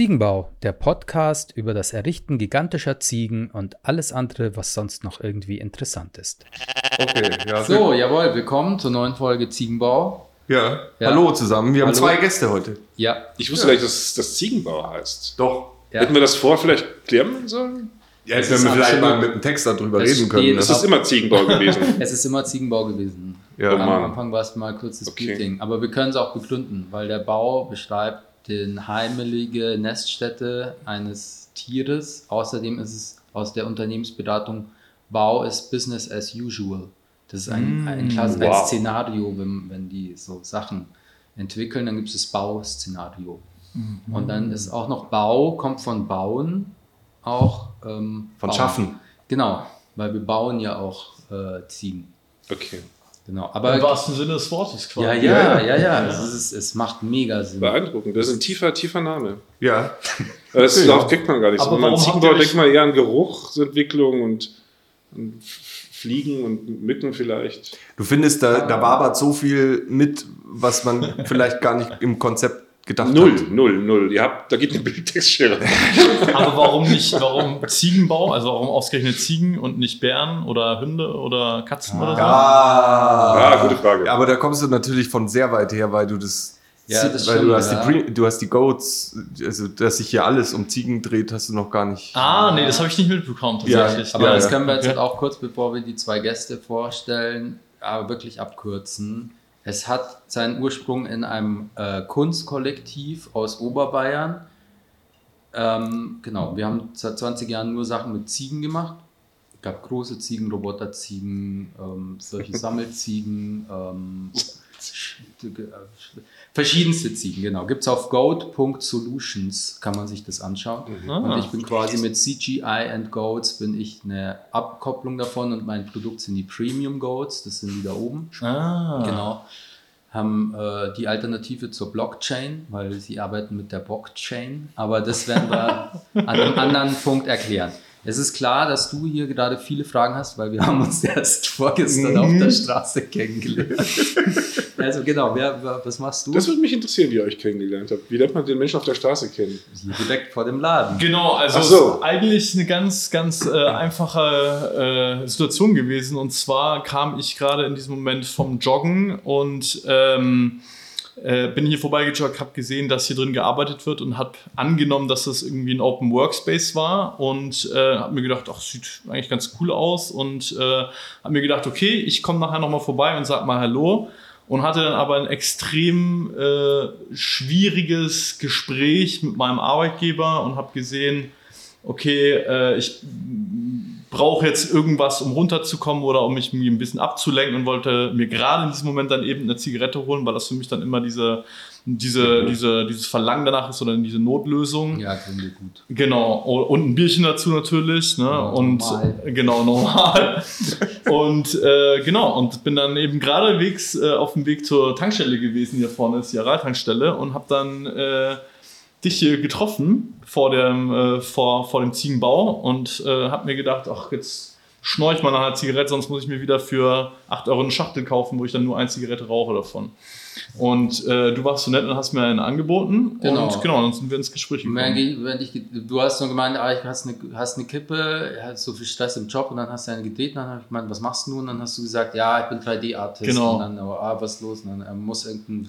Ziegenbau, der Podcast über das Errichten gigantischer Ziegen und alles andere, was sonst noch irgendwie interessant ist. Okay, ja. So, jawohl, willkommen zur neuen Folge Ziegenbau. Ja. Ja. hallo zusammen. Wir haben Hallo. zwei Gäste heute. Ja, Ich wusste Ja. gar nicht, dass das Ziegenbau heißt. Doch. ja. Hätten wir das vor vielleicht klären sollen? Ja, Es jetzt werden wir vielleicht mal mit dem Text darüber Es reden können. Ne? Das ist immer Ziegenbau gewesen. Es ist immer Ziegenbau gewesen. Ja. Am. Anfang war es mal kurz das Okay. Splitting. Aber wir können es auch begründen, weil der Bau beschreibt den heimelige Neststätte eines Tieres. Außerdem ist es aus der Unternehmensberatung Bau ist Business as usual. Das ist ein, ein, Klasse, ein wow. Szenario, wenn, wenn die so Sachen entwickeln, dann gibt es das Bauszenario. Und dann ist auch noch Bau, kommt von Bauen, auch ähm, Von bauen. Schaffen. Genau, weil wir bauen ja auch äh, Ziegen. Okay. Genau, Im aber wahrsten Sinne des Wortes quasi. ja, ja, ja, ja, Es, ist, es macht mega Sinn. Beeindruckend. Das ist ein tiefer, tiefer Name. Ja. Das Ja. ja. kriegt man gar nicht so. Aber man warum Ziegenbau denkt man eher an Geruchsentwicklung und, und Fliegen und Mücken vielleicht. Du findest, da, da wabert so viel mit, was man vielleicht gar nicht im Konzept gedacht Null, hat. null, null. Ihr habt, da geht eine Bildtextschere. Aber warum nicht, warum Ziegenbau? Also warum ausgerechnet Ziegen und nicht Bären oder Hunde oder Katzen oder so? Ah, Ah, gute Frage. Ja, aber da kommst du natürlich von sehr weit her, weil du das. Ja, das weil stimmt, du hast, ja. die du hast die Goats, also dass sich hier alles um Ziegen dreht, hast du noch gar nicht. Ah, nee, das habe ich nicht mitbekommen Ja, tatsächlich. Aber Ja, das ja. können wir jetzt Okay. auch kurz, bevor wir die zwei Gäste vorstellen, aber wirklich abkürzen. Es hat seinen Ursprung in einem äh, Kunstkollektiv aus Oberbayern. Ähm, genau, wir haben seit 20 Jahren nur Sachen mit Ziegen gemacht. Es gab große Ziegen, Roboterziegen, ähm, solche Sammelziegen, ähm, verschiedenste Ziegen, genau. Gibt es auf goat.solutions, kann man sich das anschauen. Ah. Und ich bin quasi mit CGI and Goats bin ich eine Abkopplung davon und mein Produkt sind die Premium Goats, das sind die da oben. Ah. Genau. Haben äh, die Alternative zur Blockchain, weil sie arbeiten mit der Blockchain. Aber das werden wir an einem anderen Punkt erklären. Es ist klar, dass du hier gerade viele Fragen hast, weil wir haben uns erst vorgestern auf der Straße kennengelernt. also genau, wer, wer, was machst du? Das würde mich interessieren, wie ihr euch kennengelernt habt. Wie lernt man den Menschen auf der Straße kennen? direkt vor dem Laden. Genau, also so. eigentlich eine ganz, ganz äh, einfache äh, Situation gewesen. Und zwar kam ich gerade in diesem Moment vom Joggen und ähm, äh, bin hier vorbeigejoggt, habe gesehen, dass hier drin gearbeitet wird und habe angenommen, dass das irgendwie ein Open Workspace war und äh, habe mir gedacht, ach, sieht eigentlich ganz cool aus und äh, habe mir gedacht, okay, ich komme nachher nochmal vorbei und sag mal Hallo und hatte dann aber ein extrem äh, schwieriges Gespräch mit meinem Arbeitgeber und habe gesehen, okay, äh, ich brauche jetzt irgendwas, um runterzukommen oder um mich ein bisschen abzulenken und wollte mir gerade in diesem Moment dann eben eine Zigarette holen, weil das für mich dann immer diese, diese, diese, dieses Verlangen danach ist oder diese Notlösung. Ja, klingt dir gut. Genau, und ein Bierchen dazu natürlich, ne? Ja, und normal. genau normal. und äh, genau, und bin dann eben geradewegs äh, auf dem Weg zur Tankstelle gewesen. Hier vorne ist die Aral-Tankstelle und habe dann äh, dich hier getroffen vor dem, äh, vor, vor dem Ziegenbau und äh, habe mir gedacht, ach, jetzt schnorch ich mal nach einer Zigarette, sonst muss ich mir wieder für 8 Euro eine Schachtel kaufen, wo ich dann nur eine Zigarette rauche davon. Und äh, du warst so nett und hast mir einen angeboten. Genau. Und genau, dann sind wir ins Gespräch gekommen. ich- du hast nur gemeint, ah, ich hast eine, hast eine Kippe, hast so viel Stress im Job und dann hast du eine gedreht und dann habe ich gemeint, was machst du nun? Und dann hast du gesagt, ja, ich bin 3D-Artist. Genau. Und dann, oh, ah, was ist los? Und dann er muss irgendein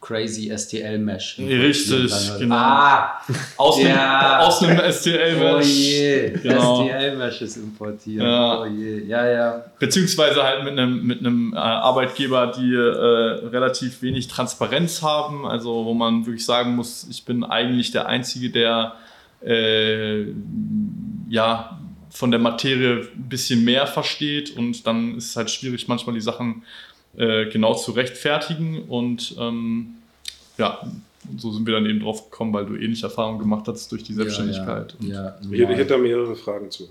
crazy STL-Mesh. Richtig, genau. Ah, Aus, Ja. einem, aus einem STL-Mesh. oh je, Genau. STL-Meshes importieren. Ja. Oh je, ja, ja. Beziehungsweise halt mit einem, mit einem äh, Arbeitgeber, die äh, relativ wenig Transparenz haben. Also wo man wirklich sagen muss, ich bin eigentlich der Einzige, der äh, ja von der Materie ein bisschen mehr versteht und dann ist es halt schwierig, manchmal die Sachen äh, genau zu rechtfertigen und ähm, ja, so sind wir dann eben drauf gekommen, weil du ähnliche Erfahrungen gemacht hast durch die Selbstständigkeit. Ja, ja, Ich, hätte- ich normal. hätte da mehrere Fragen zu.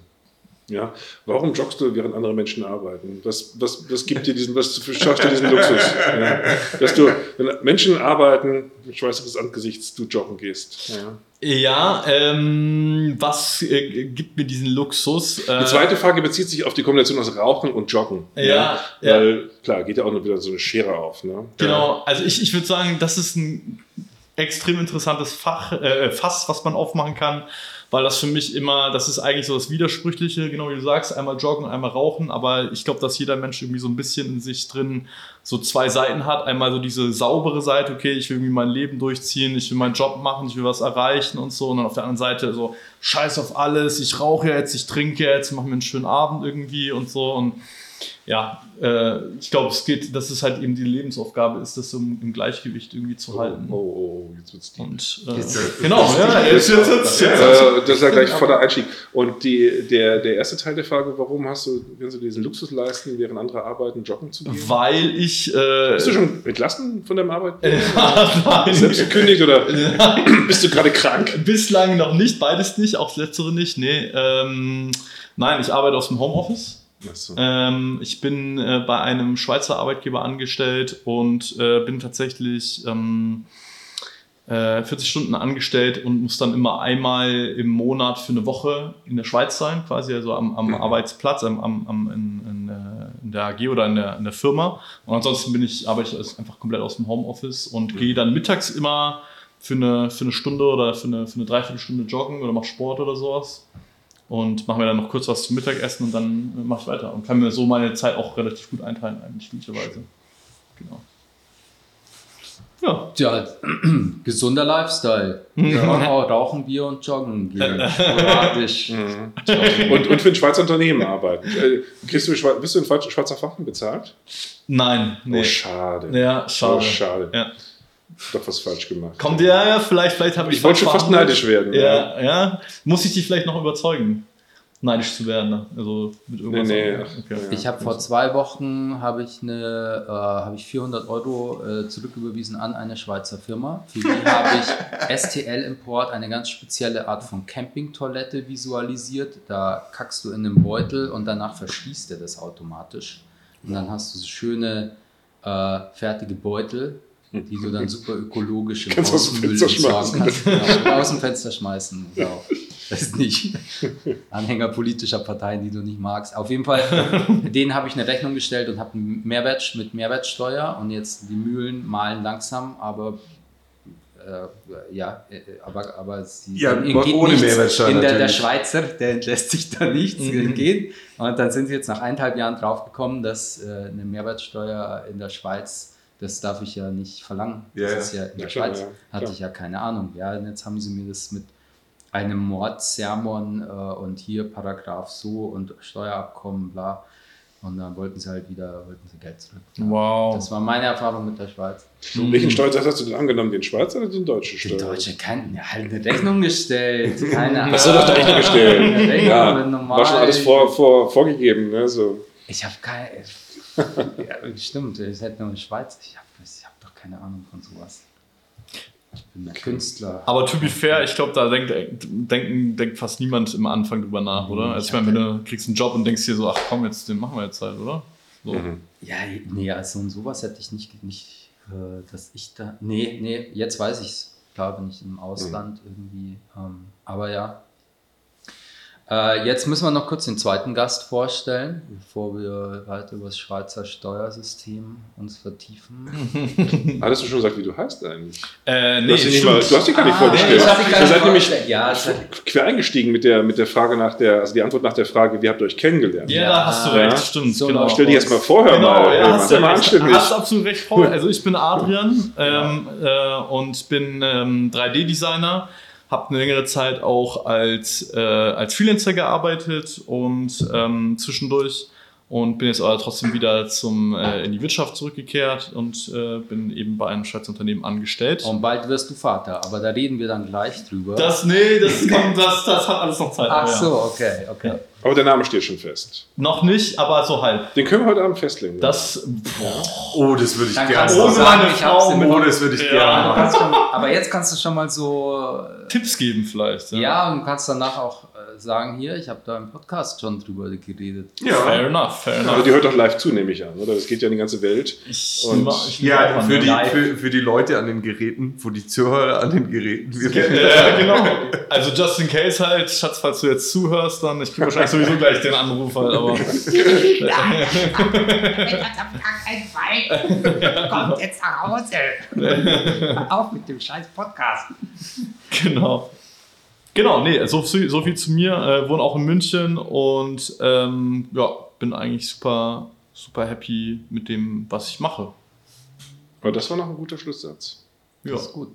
Ja, warum joggst du, während andere Menschen arbeiten? Was, was, was gibt dir diesen, was verschafft dir diesen Luxus? Ja, dass du, wenn Menschen arbeiten, mit Schweiß des Angesichts, du joggen gehst. Ja. Ja, ähm, was äh, gibt mir diesen Luxus? Äh, Die zweite Frage bezieht sich auf die Kombination aus Rauchen und Joggen. Ja, ja. Weil, klar, geht ja auch noch wieder so eine Schere auf. Ne? Genau, also ich, ich würde sagen, das ist ein extrem interessantes Fach, äh, Fass, was man aufmachen kann, weil das für mich immer, das ist eigentlich so das Widersprüchliche, genau wie du sagst, einmal joggen, einmal rauchen, aber ich glaube, dass jeder Mensch irgendwie so ein bisschen in sich drin so zwei Seiten hat. Einmal so diese saubere Seite, okay, ich will irgendwie mein Leben durchziehen, ich will meinen Job machen, ich will was erreichen und so. Und dann auf der anderen Seite so, scheiß auf alles, ich rauche jetzt, ich trinke jetzt, mache mir einen schönen Abend irgendwie und so. Und ja, äh, ich glaube, es geht, dass es halt eben die Lebensaufgabe ist, das im, im Gleichgewicht irgendwie zu halten. Oh, oh, jetzt wird's deep. Und, äh, genau, ja, jetzt, jetzt, jetzt, Äh, das ist ja gleich voller Einstieg. Und die, der, der erste Teil der Frage, warum hast du, kannst du diesen Luxus leisten, während andere arbeiten, joggen zu gehen? weil ich. Äh, Bist du schon entlassen von deinem Arbeit? Nein. Selbst gekündigt oder bist du gerade krank? Bislang noch nicht, beides nicht, auch das letztere nicht. Nee, ähm, nein, ich arbeite aus dem Homeoffice. Achso. Ähm, ich bin äh, bei einem Schweizer Arbeitgeber angestellt und äh, bin tatsächlich ähm, äh, 40 Stunden angestellt und muss dann immer einmal im Monat für eine Woche in der Schweiz sein, quasi also am, am Arbeitsplatz, am, am, am, in, in, äh, in der AG oder in der, in der Firma. Und ansonsten bin ich, arbeite ich einfach komplett aus dem Homeoffice und gehe dann mittags immer für eine, für eine Stunde oder für eine, für eine Dreiviertelstunde joggen oder mache Sport oder sowas und mache mir dann noch kurz was zum Mittagessen und dann mache ich weiter und kann mir so meine Zeit auch relativ gut einteilen, eigentlich glücklicherweise. Genau. Ja. Ja, gesunder Lifestyle. Ja, rauchen, Bier und joggen gehen. Sporadisch. Und, und für ein Schweizer Unternehmen arbeiten. Äh, Kriegst du, bist du in Schweizer Franken bezahlt? Nein, nee. Oh, schade. ja, schade. Oh, schade. Ja. Doch was falsch gemacht. Kommt ja, ja, vielleicht, vielleicht habe ich. Ich wollte schon fast neidisch werden. Ja, ja. Muss ich dich vielleicht noch überzeugen, neidisch zu werden? Ne? Also mit irgendwas. Nee, nee, okay. ja. Ich habe vor zwei Wochen habe ich eine, äh, habe ich 400 Euro äh, zurücküberwiesen an eine Schweizer Firma. Für die habe ich STL Import eine ganz spezielle Art von Campingtoilette visualisiert. Da kackst du in einen Beutel und danach verschließt er das automatisch. Und dann hast du so schöne äh, fertige Beutel, die du dann super ökologisch im Außenmüll Fenster entsorgen kannst. Genau, aus dem Fenster schmeißen. Genau. Das ist nicht Anhänger politischer Parteien, die du nicht magst. Auf jeden Fall, denen habe ich eine Rechnung gestellt und habe einen Mehrwert mit Mehrwertsteuer und jetzt die Mühlen malen langsam, aber äh, ja, äh, aber, aber sie Ja, ihnen geht ohne nichts. Mehrwertsteuer In der, der. Schweizer, der entlässt sich da nichts gehen. Und dann sind sie jetzt nach eineinhalb Jahren draufgekommen, dass äh, eine Mehrwertsteuer in der Schweiz, das darf ich ja nicht verlangen. Ja, das ja. ist ja in Ja, der klar, Schweiz ja, hatte ich ja keine Ahnung. Ja, und jetzt haben sie mir das mit einem Mordsermon äh, und hier Paragraph so und Steuerabkommen, bla. Und dann wollten sie halt wieder wollten sie Geld zurück. Wow. Das war meine Erfahrung mit der Schweiz. Welchen Steuersatz hast du denn angenommen? Den Schweizer oder den deutschen Die Steuersatz? Deutsche kann ja, halt eine Rechnung gestellt. Keine Ahnung. Das hat doch Rechnung gestellt. Eine Rechnung Ja, normal. war schon alles vor, vor, vorgegeben. Ne? So. Ich habe keine. Ja, stimmt, ich hätte nur in Schweiz. Ich habe hab doch keine Ahnung von sowas. Ich bin ein Künstler. Aber to be fair, ich glaube, da denkt, denken, denkt fast niemand im Anfang drüber nach, oder? Also ich meine, wenn du kriegst einen Job und denkst dir so, ach komm, jetzt den machen wir jetzt halt, oder? So. Ja, nee, also und sowas hätte ich nicht, nicht äh, dass ich da. Nee, nee, jetzt weiß ich es. Klar bin ich im Ausland irgendwie. Ähm, aber ja. Äh, jetzt müssen wir noch kurz den zweiten Gast vorstellen, bevor wir weiter über das Schweizer Steuersystem uns vertiefen. Hattest du schon gesagt, wie du heißt eigentlich? Äh, nee, Du hast, dich nicht mal, du hast dich gar nicht Ah, vorgestellt. ich hab dich gar Ihr seid nämlich. Ja, quer eingestiegen mit der, mit der Frage nach der, also die Antwort nach der Frage, wie habt ihr euch kennengelernt? Ja, da hast du Ja. recht, stimmt. So genau. Stell dich jetzt mal vorher Genau, mal. ja, ey, hast, du mal hast absolut recht, Paul. Also ich bin Adrian ähm, äh, und bin ähm, 3D-Designer, habe eine längere Zeit auch als, äh, als Freelancer gearbeitet und ähm, zwischendurch und bin jetzt aber trotzdem wieder zum, äh, in die Wirtschaft zurückgekehrt und äh, bin eben bei einem Schweizer Unternehmen angestellt. Und bald wirst du Vater, aber da reden wir dann gleich drüber. Das, nee, das, kommt, das, das hat alles noch Zeit. Ach aber ja. so, okay, okay. Aber der Name steht schon fest. Noch nicht, aber so halb. Den können wir heute Abend festlegen. Das, Oh, das würde ich gerne machen. sagen, meine Frau Oh, das würde ich Ja. gerne aber jetzt kannst du schon mal so. Tipps geben vielleicht. Ja, und kannst danach auch sagen, hier, ich habe da im Podcast schon drüber geredet. Fair enough, fair Aber enough. die hört doch live zu, nehme ich an, oder? Das geht ja in die ganze Welt. Ich, Und- ich Ja, für die, für, für die Leute an den Geräten, für die Zuhörer an den Geräten. Wir Ja, genau. Also just in case halt, Schatz, falls du jetzt zuhörst, dann ich kriege wahrscheinlich sowieso gleich den Anruf halt, aber. Kommt jetzt nach Hause. Auf mit dem scheiß Podcast. genau. Genau, nee, so, viel- so viel zu mir. Äh, wohne auch in München und ähm, ja, bin eigentlich super, super happy mit dem, was ich mache. Aber das war noch ein guter Schlusssatz. Ja, Das ist gut.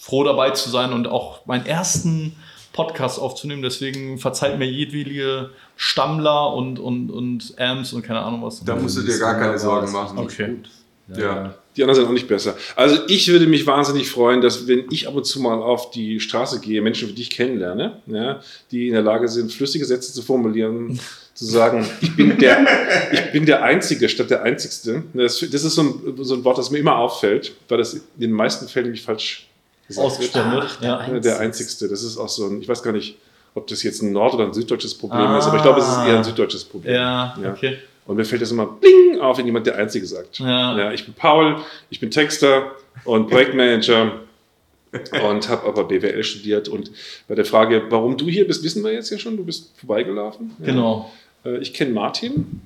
froh dabei zu sein und auch meinen ersten Podcast aufzunehmen. Deswegen verzeiht mir jedwede Stammler und, und, und Amps und keine Ahnung was. Da musst du dir gar keine Sorgen machen. Okay. Gut. Ja. Die anderen sind auch nicht besser. Also ich würde mich wahnsinnig freuen, dass wenn ich ab und zu mal auf die Straße gehe, Menschen, die ich kennenlerne, ja, die in der Lage sind, flüssige Sätze zu formulieren, zu sagen, ich bin der, ich bin der Einzige statt der Einzigste. Das, das ist so ein, so ein Wort, das mir immer auffällt, weil das in den meisten Fällen nämlich falsch gesagt wird. Ausgestellt. Ja. Ja, der Einzigste. Das ist auch so ein, ich weiß gar nicht, ob das jetzt ein nord- oder ein süddeutsches Problem ist, aber ich glaube, es ist eher ein süddeutsches Problem. Ja, Ja. okay. Und mir fällt das immer bling auf, wenn jemand der Einzige sagt. Ja. ich bin Paul, ich bin Texter und Projektmanager und habe aber BWL studiert. Und bei der Frage, warum du hier bist, wissen wir jetzt ja schon, du bist vorbeigelaufen. Ja. Genau. Äh, Ich kenne Martin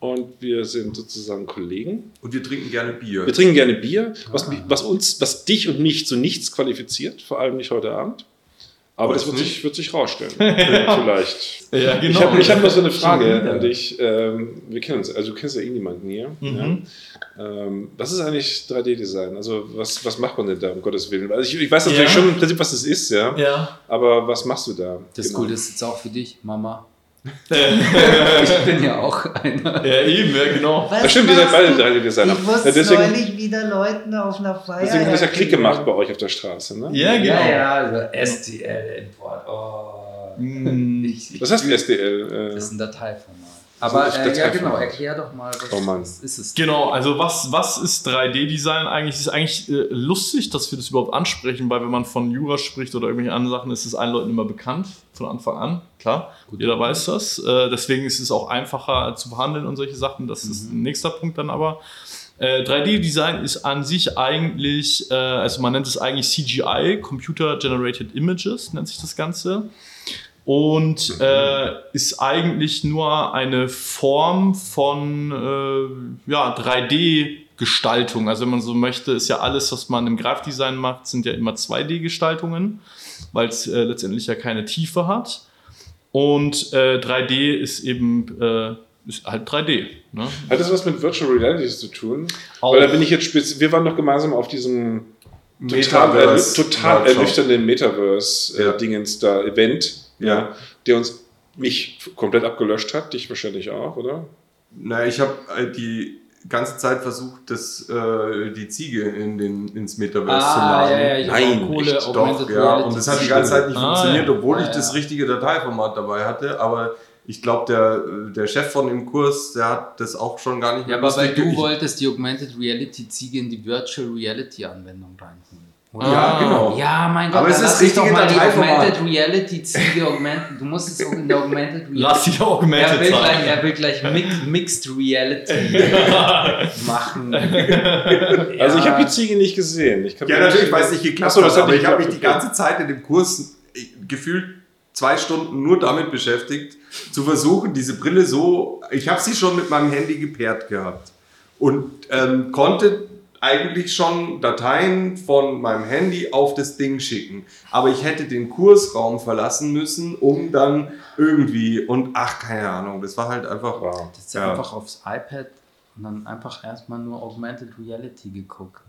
und wir sind sozusagen Kollegen. Und wir trinken gerne Bier. Wir trinken gerne Bier, was, mich- was uns, was dich und mich zu nichts qualifiziert, vor allem nicht heute Abend. Aber Weiß das wird nicht. sich, wird sich rausstellen. Vielleicht. Ja, genau. Ich habe ich hab noch so eine Frage an dich. Ähm, wir kennen uns, also du kennst ja eh niemanden hier. Mhm. Ja. Ähm, was ist eigentlich 3D-Design? Also was, was macht man denn da, um Gottes Willen? Also ich, ich weiß natürlich Ja. schon im Prinzip, was das ist, ja. Ja. Aber was machst du da? Das Genau. Gute ist jetzt auch für dich, Mama. Ja, Ich bin ja auch einer. eben, ja, genau. Ja, stimmt, ihr seid beide 3D-Designer. Ich musste Ja, deswegen neulich wieder Leuten auf einer Feier. deswegen hat das ja Klick gemacht bei euch auf der Straße, ne? Ja, genau. Ja, ja, also STL-Import. Oh. Ich- Was heißt SDL? Das ist Äh, ein Dateiformat. Aber das äh, ja, genau, erklär doch mal, was Oh ist es? Genau, also was, was ist 3D-Design eigentlich? Es ist eigentlich äh, lustig, dass wir das überhaupt ansprechen, weil wenn man von Jura spricht oder irgendwelche anderen Sachen, ist es allen Leuten immer bekannt, von Anfang an, klar. Gut. Jeder weiß das. Äh, deswegen ist es auch einfacher zu behandeln und solche Sachen. Das ist ein nächster Punkt dann aber. Äh, 3D-Design ist an sich eigentlich, äh, also man nennt es eigentlich CGI, Computer Generated Images, nennt sich das Ganze. Und äh, ist eigentlich nur eine Form von äh, ja, 3D-Gestaltung. Also wenn man so möchte, ist ja alles, was man im Grafikdesign macht, sind ja immer 2D-Gestaltungen, weil es äh, letztendlich ja keine Tiefe hat. Und äh, 3D ist eben äh, ist halt 3D. Ne? hat das was mit Virtual Realities zu tun? Auch. Weil da bin ich jetzt spitz. Wir waren doch gemeinsam auf diesem total, Metaverse total Workshop. ernüchternden Ja. Metaverse-Dingens da, Event, ja. Der uns mich komplett abgelöscht hat, dich wahrscheinlich auch, oder? Na, ich habe die ganze Zeit versucht, das, äh, die Ziege in den, ins Metaverse zu Ah, laden. ja, ja, ich Nein, auch Kohle, echt? Doch, ja. Und das hat die ganze Zeit nicht Ah, funktioniert, ja. obwohl ich Ah, das ja. richtige Dateiformat dabei hatte. Aber ich glaube, der, der Chef von dem Kurs, der hat das auch schon gar nicht Ja, aber weil du ich- wolltest die Augmented Reality Ziege in die Virtual Reality Anwendung reinholen. Oder? Ja, genau. Ja, mein Gott, Aber es ist dich doch mal die. Augmented Reality Ziege augmenten. Du musst es auch in der Augmented Reality. Lass dich auch er will, gleich, er will gleich Mix- Mixed Reality machen. Also ich habe die Ziege nicht gesehen. Ich Ja, natürlich, weil es nicht geklappt hat, aber ich habe mich die ganze Zeit in dem Kurs äh, gefühlt zwei Stunden nur damit beschäftigt, zu versuchen, diese Brille so, ich habe sie schon mit meinem Handy gepaart gehabt und ähm, konnte eigentlich schon Dateien von meinem Handy auf das Ding schicken. Aber ich hätte den Kursraum verlassen müssen, um dann irgendwie, und ach, keine Ahnung, das war halt einfach Wow. Das ist Ja. einfach aufs iPad und dann einfach erstmal nur Augmented Reality geguckt.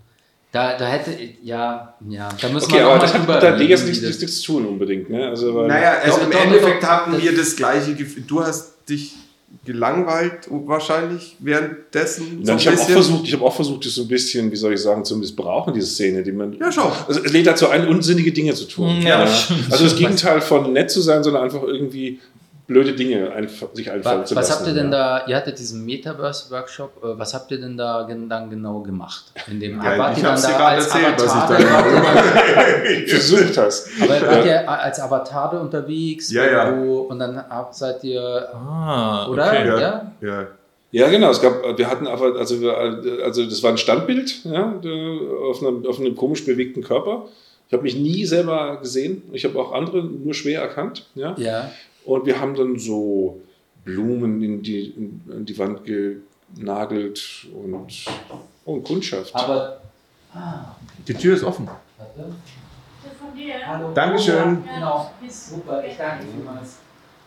Da, da hätte, ja, ja, da müssen Okay, wir aber das hat mit der wie nichts, zu tun unbedingt. Ne? Also, weil, Naja, also Doch, im doch, Endeffekt doch, hatten wir das gleiche Gefühl. Du hast dich gelangweilt wahrscheinlich währenddessen. Nein, ein ich habe auch versucht, ich habe auch versucht, das so ein bisschen, wie soll ich sagen, zu missbrauchen, diese Szene, die man. Ja, schau. Also es lädt dazu ein, unsinnige Dinge zu tun. Ja, stimmt. Also das Gegenteil von nett zu sein, sondern einfach irgendwie blöde Dinge einf sich einfallen Was, zu was lassen. habt ihr denn ja. da, ihr hattet diesen Metaverse-Workshop, äh, was habt ihr denn da dann genau gemacht? In dem, Ja, wart ich ihr hab's dann da gerade als erzählt, was ich da versucht hast. Aber wart ihr als Avatare unterwegs? Ja, ja. Wo, und dann seid ihr, Ah, oder? okay. Ja. Ja? Ja. Ja, genau. Es gab, wir hatten aber, also, wir, also das war ein Standbild ja, auf, einem, auf einem komisch bewegten Körper. Ich habe mich nie selber gesehen. Ich habe auch andere nur schwer erkannt. Ja. Ja. Und wir haben dann so Blumen in die, in die Wand genagelt und, und Kundschaft. Aber, Die Tür ist offen. warte. Hallo. Dankeschön. Genau. Super, ich danke vielmals.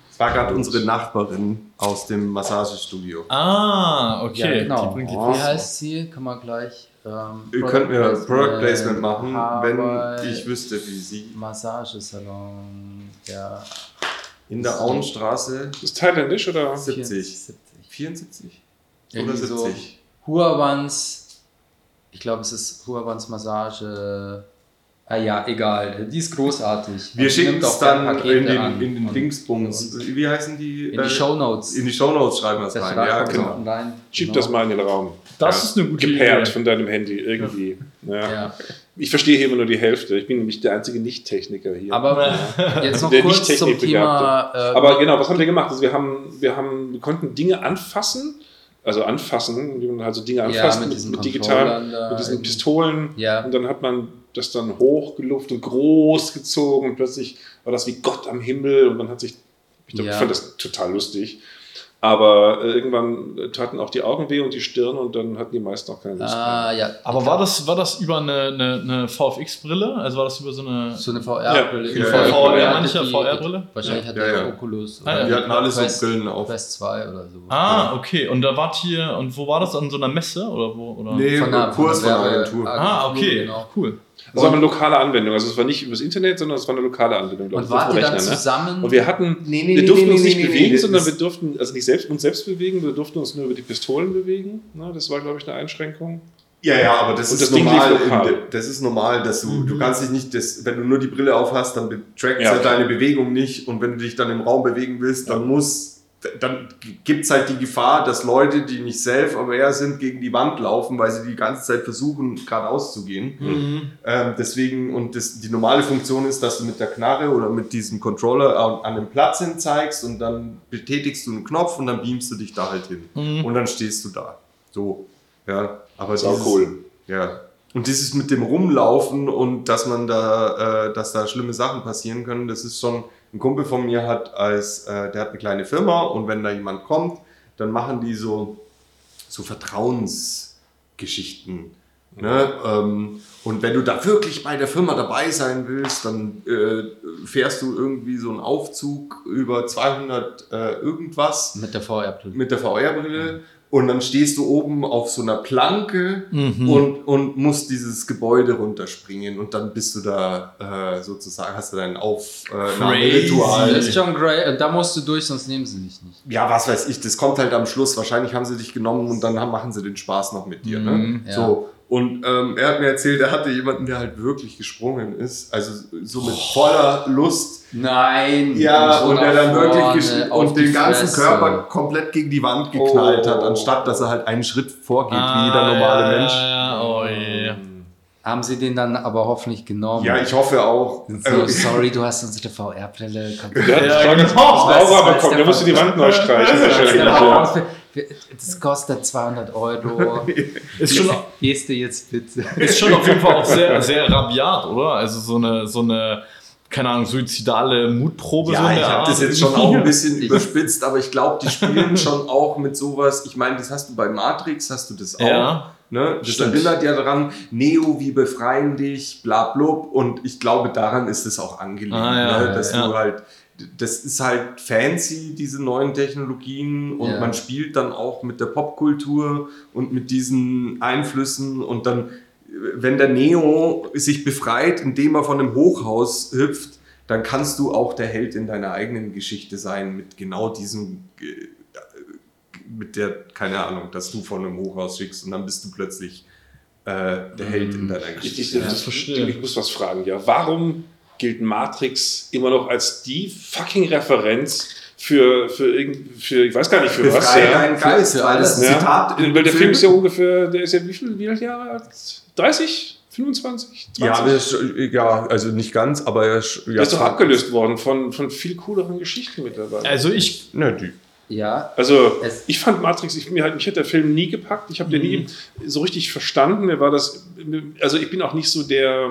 Das war gerade unsere Nachbarin aus dem Massagestudio. Ah, okay. Ja, genau. Die Oh. Wie heißt sie? Kann man gleich. Ähm, Ihr könnt mir Product Placement machen, wenn ich wüsste, wie sie Massagesalon, ja. In der Auenstraße ist thailändisch oder? 70. 74. 74 oder Irgendwie so 70. Huawans, ich glaube, es ist Huawans Massage. Ah ja, egal. Die ist großartig. Wir die schicken es dann in den, in den Dingsbums. Wie heißen die? In die äh, Shownotes. In die Shownotes schreiben wir es Das rein. Ja, genau. rein. Schieb Genau. das mal in den Raum. Das ist eine gute Gepaart Idee. von deinem Handy irgendwie. Ja. Ja. Ich verstehe hier immer nur die Hälfte. Ich bin nämlich der einzige Nicht-Techniker hier. Aber jetzt noch Der kurz nicht zum Thema. Äh, Aber genau, was haben wir gemacht? Also wir haben, wir haben, wir konnten Dinge anfassen, also anfassen, wie man halt so Dinge Ja, anfasst mit mit, diesen mit, digital, Controllern da mit diesen. Pistolen. Ja. Und dann hat man das dann hochgeluft und groß gezogen und plötzlich war das wie Gott am Himmel und man hat sich, ich, glaub, Ja. ich fand das total lustig. Aber äh, irgendwann äh, taten auch die Augen weh und die Stirn und dann hatten die meisten auch keine Lust mehr. ah, ja. Aber war das, war das über eine, eine, eine VFX-Brille? Also war das über so eine. So eine VR-Brille. Ja, Die VR, manche die- VR-Brille? Wahrscheinlich hat Ja, der ja. Oculus. Ah, ja. Die hatten alle so Brillen auf. Quest 2 oder so. Ah, okay. Und da wart ihr, und wo war das? An so einer Messe? Oder wo? Oder? Nee, Von der- Kurs von der Agentur. Werbe- Ah, okay. Genau. Cool. Das war eine lokale Anwendung. Also es war nicht übers Internet, sondern es war eine lokale Anwendung. Und wart dem ihr dann ne? zusammen? Und wir hatten, Nee, nee, wir durften nee, uns nicht nee, bewegen, nee, sondern wir durften, also nicht selbst, uns selbst bewegen, wir durften uns nur über die Pistolen bewegen. Ne? Das war, glaube ich, eine Einschränkung. Ja, ja, aber das ist das Ding normal. in Das ist normal, dass du, du kannst dich nicht, das, wenn du nur die Brille auf hast, dann trackt Ja, halt okay. deine Bewegung nicht. Und wenn du dich dann im Raum bewegen willst, dann muss, dann gibt es halt die Gefahr, dass Leute, die nicht self-aware sind, gegen die Wand laufen, weil sie die ganze Zeit versuchen, geradeaus zu gehen. Ähm, deswegen, und das, die normale Funktion ist, dass du mit der Knarre oder mit diesem Controller an, an den Platz hin zeigst und dann betätigst du einen Knopf und dann beamst du dich da halt hin. Und dann stehst du da. So. Ja, aber Sau dieses- cool. ja. Und dieses mit dem Rumlaufen und dass man da, äh, dass da schlimme Sachen passieren können, das ist schon, ein Kumpel von mir hat als, äh, der hat eine kleine Firma und wenn da jemand kommt, dann machen die so, so Vertrauensgeschichten. Ne? Ähm, und wenn du da wirklich bei der Firma dabei sein willst, dann äh, fährst du irgendwie so einen Aufzug über 200 äh, irgendwas mit der VR-Brille. mit der VR-Brille und dann stehst du oben auf so einer Planke Mhm. und, und musst dieses Gebäude runterspringen und dann bist du da äh, sozusagen, hast du dein. Aufnahmeritual. Das ist schon great. Und Da musst du durch, sonst nehmen sie dich nicht. ja, was weiß ich, das kommt halt am Schluss. Wahrscheinlich haben sie dich genommen und dann haben, machen sie den Spaß noch mit dir. Mhm, ne? ja. So. Und ähm, er hat mir erzählt, er hatte jemanden, der halt wirklich gesprungen ist. Also so mit voller Lust. Nein. Ja, und nach er dann wirklich und den ganzen Fresse. Körper komplett gegen die Wand geknallt Oh. hat, anstatt dass er halt einen Schritt vorgeht, Ah, wie jeder normale ja, Mensch. Ja, oh je. Haben sie den dann aber hoffentlich genommen? Ja, ich hoffe auch. So, Äh, sorry, du hast unsere VR-Brille. Der hat Ja, ja, genau. sauber Weißt bekommen, du, der musste die Wand neu streichen. wahrscheinlich, ja. Das kostet 200 Euro. Ist schon, Gehst du jetzt bitte? ist schon auf jeden Fall auch sehr, sehr rabiat, oder? Also so eine, so eine, keine Ahnung, suizidale Mutprobe. so Ja, in ich habe das jetzt schon auch ein bisschen Ich- überspitzt, aber ich glaube, die spielen schon auch mit sowas. Ich meine, das hast du bei Matrix, hast du das auch. Ja. Ne? Das Stimmt. erinnert ja daran, Neo, wie befreien dich, bla blub. Und ich glaube, daran ist es auch angelegt. Ah, ja, ne? Dass ja. du halt, das ist halt fancy, diese neuen Technologien. Und Ja. man spielt dann auch mit der Popkultur und mit diesen Einflüssen. Und dann, wenn der Neo sich befreit, indem er von einem Hochhaus hüpft, dann kannst du auch der Held in deiner eigenen Geschichte sein mit genau diesem äh, mit der, keine Ahnung, dass du von einem Hochhaus schickst und dann bist du plötzlich äh, der Held in deiner Ich, Geschichte. ich, Ja, das verstehe. ich muss was fragen, ja. Warum gilt Matrix immer noch als die fucking Referenz für, für, irgend- für, ich weiß gar nicht für was. Befreie Ja. Geist, für weil das alles. Ja. Zitat Weil der Film ist ja ungefähr, der ist ja wie viel, wie viele Jahre alt? 30? 25? 20? Ja, aber das ist, ja, also nicht ganz, aber er ist, ja, ist doch abgelöst worden von, von viel cooleren Geschichten mittlerweile. Also ich, Ne, die, Ja, Also ich fand Matrix, ich, mir mich hat der Film nie gepackt. Ich habe den nie so richtig verstanden. Mir war das, also ich bin auch nicht so der,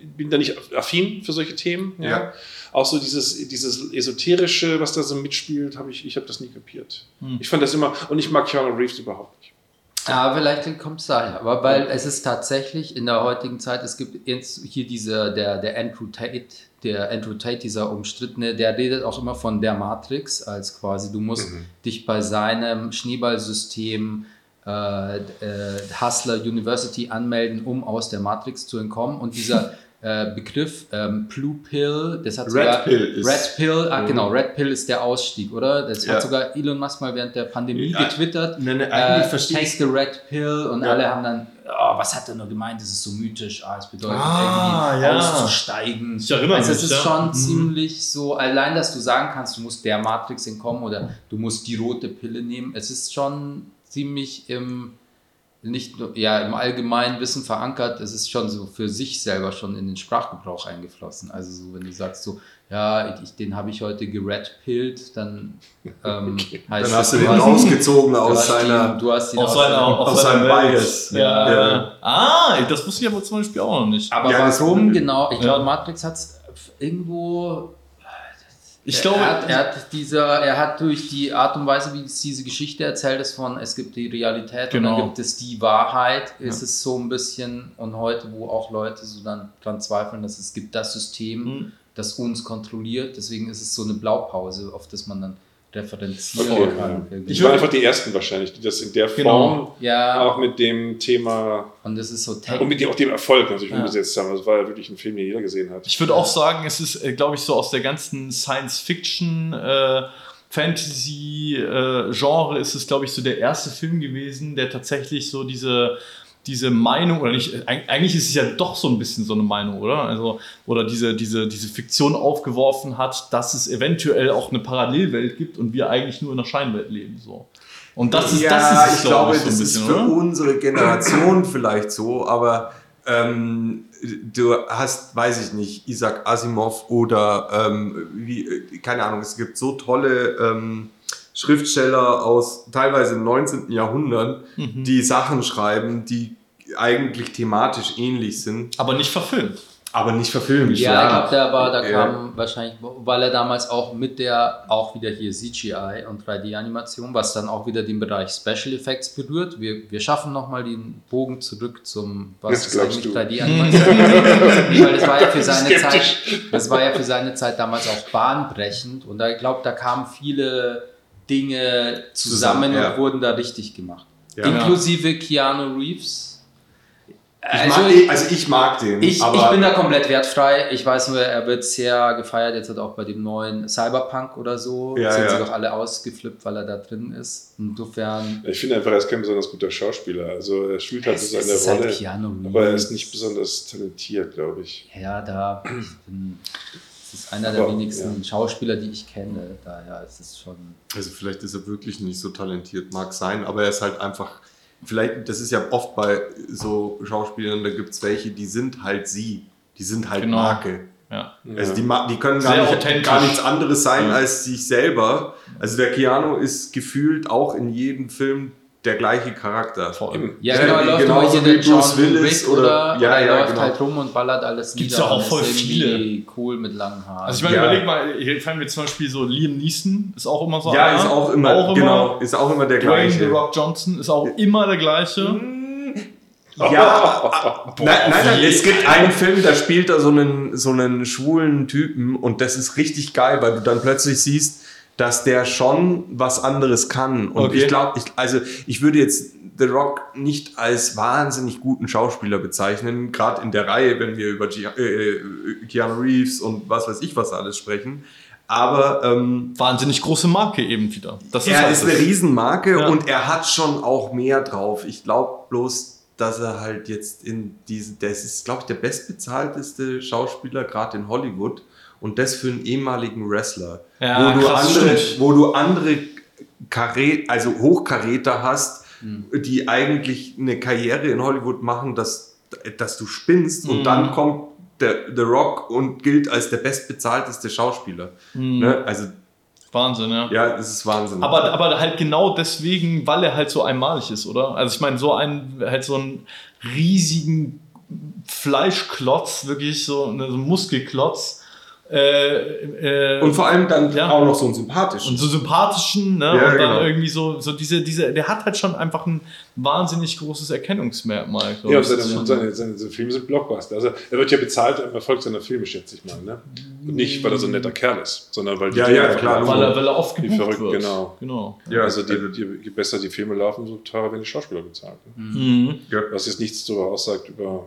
ich bin da nicht affin für solche Themen. Ja. Ja. Auch so dieses, dieses esoterische, was da so mitspielt, habe ich, ich habe das nie kapiert. Ich fand das immer und ich mag Keanu Reeves überhaupt nicht. Ja, vielleicht kommt es daher. Aber weil es ist tatsächlich in der heutigen Zeit, es gibt jetzt hier diese, der, der Andrew Tate, der Andrew Tate, dieser umstrittene, der redet auch immer von der Matrix, als quasi du musst dich bei seinem Schneeballsystem äh, äh, Hustler University anmelden, um aus der Matrix zu entkommen. Und dieser äh, Begriff ähm, Blue Pill, das hat Red sogar Pill ist- Red Pill, ah, genau, Red Pill ist der Ausstieg, oder? Das Ja. hat sogar Elon Musk mal während der Pandemie Ja, getwittert. ne, ne, eigentlich äh, verstehe take ich- the Red Pill und Ja. alle haben dann, oh, was hat er nur gemeint? Das ist so mythisch, ah, es bedeutet Ah, irgendwie auszusteigen. Ich erinnere also es ist schon Mhm. ziemlich so, allein, dass du sagen kannst, du musst der Matrix entkommen oder du musst die rote Pille nehmen. Es ist schon ziemlich im nicht nur, ja, im allgemeinen Wissen verankert, es ist schon so für sich selber schon in den Sprachgebrauch eingeflossen. Also so, wenn du sagst so, ja, ich, den habe ich heute geredpillt, dann ähm, heißt dann hast du den hast- ausgezogen du aus seiner. du hast ihn auf, seiner, aus seinem. Bias. Ja, Ja. ja. Ah, das wusste ich aber zum Beispiel auch noch nicht. Aber Ja, warum genau? Ich Ja. glaube, Matrix hat es irgendwo. Ich er, glaube, er hat, er hat dieser, er hat durch die Art und Weise, wie es diese Geschichte erzählt ist, von es gibt die Realität und Genau. dann gibt es die Wahrheit, ist es so ein bisschen und heute, wo auch Leute so dann dran zweifeln, dass es gibt das System, Mhm. das uns kontrolliert. Deswegen ist es so eine Blaupause, auf das man dann referenzieren Okay, kann. ja. irgendwie. Ich war einfach die ersten wahrscheinlich, die das in der Form Genau. ja, auch mit dem Thema und das ist so und mit dem, auch dem Erfolg natürlich Ja. umgesetzt haben. Das war ja wirklich ein Film, den jeder gesehen hat. Ich würde auch sagen, es ist, äh, glaube ich, so aus der ganzen Science-Fiction, äh, Fantasy-Genre ist es, glaube ich, so der erste Film gewesen, der tatsächlich so diese, diese Meinung, oder nicht, eig- eigentlich ist es ja doch so ein bisschen so eine Meinung, oder? Also, oder diese, diese, diese Fiktion aufgeworfen hat, dass es eventuell auch eine Parallelwelt gibt und wir eigentlich nur in einer Scheinwelt leben. So. Und das ist, ja, das ist ich glaube, so ein das bisschen, ist für oder? unsere Generation vielleicht so, aber ähm, du hast, weiß ich nicht, Isaac Asimov oder ähm, wie, äh, keine Ahnung, es gibt so tolle ähm, Schriftsteller aus teilweise im 19. Jahrhundert, Mhm. die Sachen schreiben, die eigentlich thematisch ähnlich sind, Aber nicht verfilmt. aber nicht verfilmt. Ja, ich glaube, da war, da Ja. kam wahrscheinlich, weil er damals auch mit der, auch wieder hier CGI und 3D-Animation, was dann auch wieder den Bereich Special Effects berührt. Wir, wir schaffen nochmal den Bogen zurück zum, was ist eigentlich du. 3D-Animation? nee, weil das war ja für seine. Zeit, das war ja für seine Zeit damals auch bahnbrechend und da, ich glaube, da kamen viele Dinge zusammen, Zusammen, ja. und wurden da richtig gemacht. Ja. Inklusive Keanu Reeves. Ich mag, ich, also ich mag den, Ich, aber ich bin da komplett wertfrei. Ich weiß nur, er wird sehr gefeiert. Jetzt hat auch bei dem neuen Cyberpunk oder so. Ja, sind ja. sie doch alle ausgeflippt, weil er da drin ist. Insofern. Ich finde einfach, er ist kein besonders guter Schauspieler. Also er spielt halt so ist seine halt Rolle, Keanu Reeves. aber er ist nicht besonders talentiert, glaube ich. Ja, da. Ich bin, das ist einer der Aber, wenigsten ja. Schauspieler, die ich kenne. Daher ist es schon. Also vielleicht ist er wirklich nicht so talentiert, mag sein, aber er ist halt einfach, vielleicht, das ist ja oft bei so Schauspielern, da gibt es welche, die sind halt sie, die sind halt Genau. Marke. Ja. Also die, die können gar, nicht, gar nichts anderes sein Ja. als sich selber. Also der Keanu ist gefühlt auch in jedem Film der gleiche Charakter. Vor allem. Ja, Ja, genau, wie- läuft genauso immer hier wie Bruce Willis oder- oder, ja, er ja, läuft genau. halt rum und ballert alles Gibt's nieder ja auch voll irgendwie cool mit langen Haaren. Also ich meine, Ja. überleg mal, hier fallen mir zum Beispiel so Liam Neeson, ist auch immer so Ja, einer. ist auch immer, auch genau, ist auch immer der Dwayne The gleiche. Rock Johnson ist auch immer der gleiche. Ja, nein, nein, nein, es gibt einen Film, da spielt er so einen, so einen schwulen Typen und das ist richtig geil, weil du dann plötzlich siehst, dass der schon was anderes kann. Und Okay. ich glaube, ich, also ich würde jetzt The Rock nicht als wahnsinnig guten Schauspieler bezeichnen, gerade in der Reihe, wenn wir über G äh, Keanu Reeves und was weiß ich was alles sprechen. Aber ähm, Wahnsinnig große Marke eben wieder. Das er halt ist das. eine Riesenmarke Ja. und er hat schon auch mehr drauf. Ich glaube bloß, dass er halt jetzt in diese, das ist, glaube ich, der bestbezahlteste Schauspieler gerade in Hollywood. und das für einen ehemaligen Wrestler, Ja, wo, du krass, andere, stimmt. wo du andere Karä also Hochkaräter hast, Hm. die eigentlich eine Karriere in Hollywood machen, dass, dass du spinnst Hm. und dann kommt der The Rock und gilt als der bestbezahlteste Schauspieler. Ne? Also Wahnsinn, ja. ja, das ist Wahnsinn. Hm. Aber, aber halt genau deswegen, weil er halt so einmalig ist, oder? Also ich meine, so ein, halt so einen riesigen Fleischklotz, wirklich so, ne, so ein Muskelklotz. Äh, äh, und vor allem dann Ja. auch noch so ein sympathischen. und so sympathischen, ne? Ja, und dann genau. irgendwie so, so diese, diese, der hat halt schon einfach ein wahnsinnig großes Erkennungsmerkmal. Ja, seine, seine, seine, seine Filme sind Blockbuster. Also er wird ja bezahlt am Erfolg seiner Filme, schätze ich mal. Ne? Und nicht, weil er so ein netter Kerl ist, sondern weil die Ja, Filme ja, klar, weil, er, weil er oft gebucht verrückt, wird. genau. genau. ja, also die, die, je besser die Filme laufen, so teurer werden die Schauspieler bezahlt. Ne? Mhm. ja, Was jetzt nichts darüber aussagt über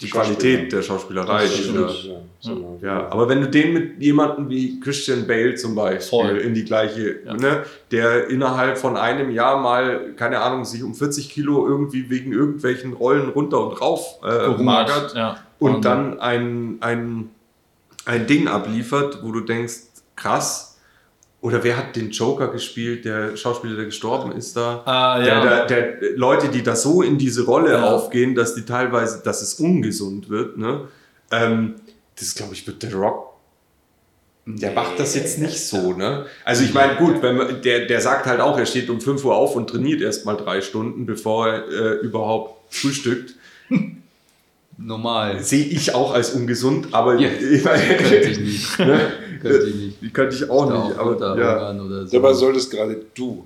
die Qualität der Schauspielerei. Das die stimmt, da- ja, Ja, aber wenn du den mit jemandem wie Christian Bale zum Beispiel Voll. in die gleiche, Ja. ne, der innerhalb von einem Jahr mal, keine Ahnung, sich um 40 Kilo irgendwie wegen irgendwelchen Rollen runter und rauf äh, magert Ja. und dann ein, ein, ein Ding abliefert, wo du denkst, krass. Oder wer hat den Joker gespielt, der Schauspieler, der gestorben ist da? Ah, Der, ja. der, der, Leute, die da so in diese Rolle Ja. aufgehen, dass die teilweise, dass es ungesund wird, ne? Ähm, das glaube ich wird der Rock. Der macht das jetzt nicht so, ne? Also ich meine, gut, wenn man, der, der sagt halt auch, er steht um 5 Uhr auf und trainiert erst mal drei Stunden, bevor er äh, überhaupt frühstückt. Normal. Sehe ich auch als ungesund, aber Ja. ich Könnte ich meine, nicht. ne? Könnte ich nicht. Die könnte ich auch Da nicht, auch aber ja. oder so. Dabei solltest gerade du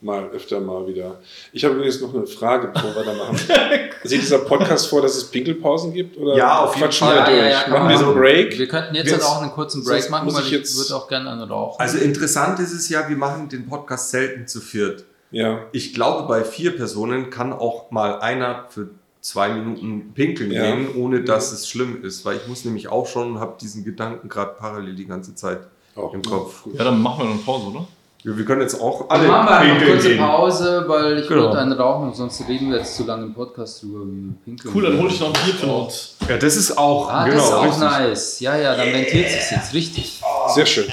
mal öfter mal wieder. Ich habe übrigens noch eine Frage, bevor wir da machen. Sieht dieser Podcast vor, dass es Pinkelpausen gibt? Oder Ja, auf jeden Fall. wir ja, durch? ja, ja, machen wir so einen. Break? Wir könnten jetzt Wir- halt auch einen kurzen Break machen, weil ich ich, jetzt- würde auch gerne einen rauchen. Also interessant ist es ja, wir machen den Podcast selten zu viert. Ja. Ich glaube, bei vier Personen kann auch mal einer für zwei Minuten pinkeln Ja. gehen, ohne dass es schlimm ist. Weil ich muss nämlich auch schon, habe diesen Gedanken gerade parallel die ganze Zeit Auch im Kopf. ja, dann machen wir noch eine Pause, oder? Wir, wir können jetzt auch Dann alle machen wir eine kurze gehen. Pause, weil ich Genau. würde einen rauchen, sonst reden wir jetzt zu lange im Podcast drüber, wie wir pinkeln. Cool, dann hole ich noch ein Bier für uns. Ja, das ist auch, Ah, genau, das ist auch richtig. nice. Ja, ja, dann rentiert sich jetzt richtig. Sehr schön.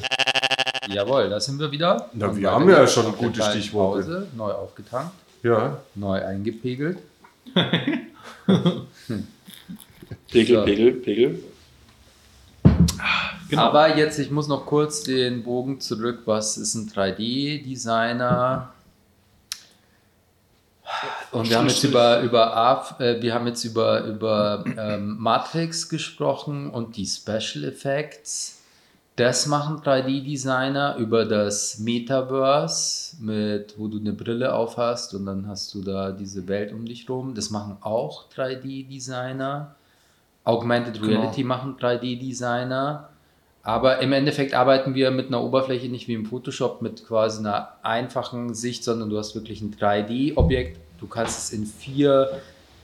Jawohl, da sind wir wieder. Na, wir haben ja schon gute Stichworte. Pause, neu aufgetankt, Ja, neu eingepegelt. Pegel, Ja. Pegel, Pegel. Genau. Aber jetzt, ich muss noch kurz den Bogen zurück. Was ist ein 3D-Designer? Und wir haben jetzt über, über, AF, äh, wir haben jetzt über, über ähm, Matrix gesprochen und die Special Effects. Das machen 3D-Designer über das Metaverse, mit, wo du eine Brille auf hast und dann hast du da diese Welt um dich rum. Das machen auch 3D-Designer. Augmented Genau. Reality machen 3D-Designer. Aber im Endeffekt arbeiten wir mit einer Oberfläche nicht wie im Photoshop mit quasi einer einfachen Sicht, sondern du hast wirklich ein 3D-Objekt. Du kannst es in vier,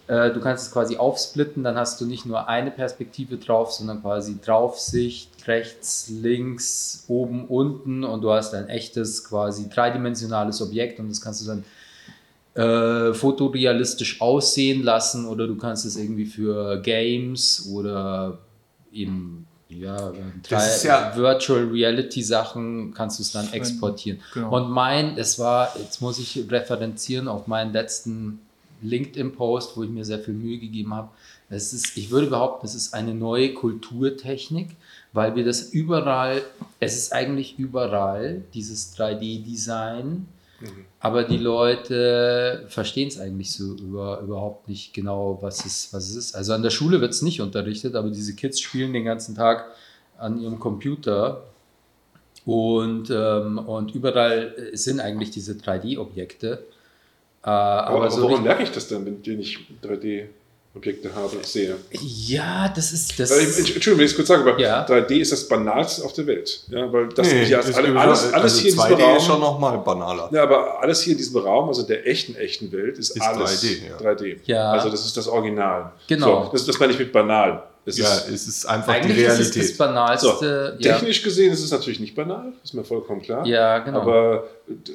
du kannst es quasi aufsplitten, dann hast du nicht nur eine Perspektive drauf, sondern quasi Draufsicht, rechts, links, oben, unten und du hast ein echtes quasi dreidimensionales Objekt und das kannst du dann äh, fotorealistisch aussehen lassen oder du kannst es irgendwie für Games oder eben ja, ja- Virtual Reality Sachen kannst du es dann exportieren. Genau. Und mein, es war, jetzt muss ich referenzieren auf meinen letzten LinkedIn-Post, wo ich mir sehr viel Mühe gegeben habe. Es ist, ich würde behaupten, es ist eine neue Kulturtechnik, weil wir das überall, es ist eigentlich überall, dieses 3D-Design, aber die Leute verstehen es eigentlich so über, überhaupt nicht genau, was es, was es ist. Also an der Schule wird es nicht unterrichtet, aber diese Kids spielen den ganzen Tag an ihrem Computer und, ähm, und überall äh, sind eigentlich diese 3D-Objekte. Äh, Aber, aber aber so woran richtig- merke ich das denn, wenn ich 3D-Objekte habe und sehe? ja, das ist das. Weil, ich- Entschuldigung, wenn ich es kurz sage, aber Ja. 3D ist das Banalste auf der Welt. Ja, weil das Nee, ja, alles, alles, alles also hier in 2D diesem Raum. ist schon nochmal banaler. Ja, aber alles hier in diesem Raum, also der echten, echten Welt, ist, Ist alles 3D, ja. 3D. Ja. Also das ist das Original. Genau. So, das, das meine ich mit banal. Es Ja, ist, es ist einfach Eigentlich die ist es Realität. das Banalste. ja. technisch gesehen ist es natürlich nicht banal, ist mir vollkommen klar. ja, genau. Aber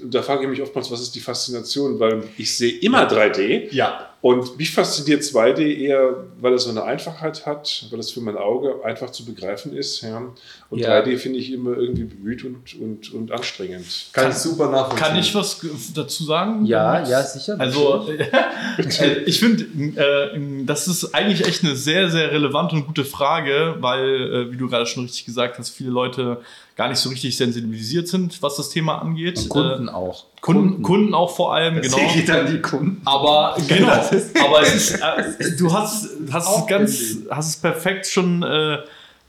da frage ich mich oftmals, was ist die Faszination? Weil ich sehe immer 3D ja, und mich fasziniert 2D eher, weil es so eine Einfachheit hat, weil es für mein Auge einfach zu begreifen ist. Ja. Und Ja. 3D finde ich immer irgendwie bemüht und, und, und anstrengend. kann ich super nachvollziehen. Kann ich was dazu sagen? ja, ja, sicher. Also, äh, ich finde, äh, das ist eigentlich echt eine sehr, sehr relevante und gute Frage, weil, äh, wie du gerade schon richtig gesagt hast, viele Leute gar nicht so richtig sensibilisiert sind, was das Thema angeht. Und Kunden Äh, auch. Kunden, Kunden auch vor allem, genau. Hier geht an die Kunden. Aber genau, aber ist, äh, du hast, hast es ganz, hast es perfekt schon äh,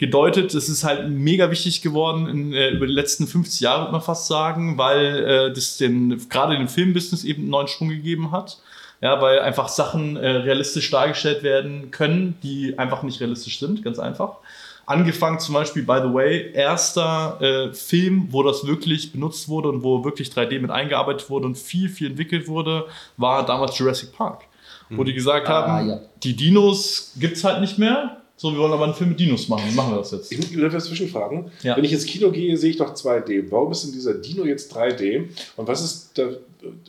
gedeutet. Es ist halt mega wichtig geworden in, äh, über die letzten 50 Jahre, würde man fast sagen, weil äh, das den, gerade dem Filmbusiness eben einen neuen Schwung gegeben hat. Ja, weil einfach Sachen äh, realistisch dargestellt werden können, die einfach nicht realistisch sind, ganz einfach. Angefangen zum Beispiel, by the way, erster äh, Film, wo das wirklich benutzt wurde und wo wirklich 3D mit eingearbeitet wurde und viel, viel entwickelt wurde, war damals Jurassic Park. Wo die gesagt Ah, haben, ja. die Dinos gibt es halt nicht mehr. So, wir wollen aber einen Film mit Dinos machen. Wie machen wir das jetzt? Ich muss etwas zwischenfragen. Ja. Wenn ich ins Kino gehe, sehe ich doch 2D. Warum ist denn dieser Dino jetzt 3D? Und was ist da,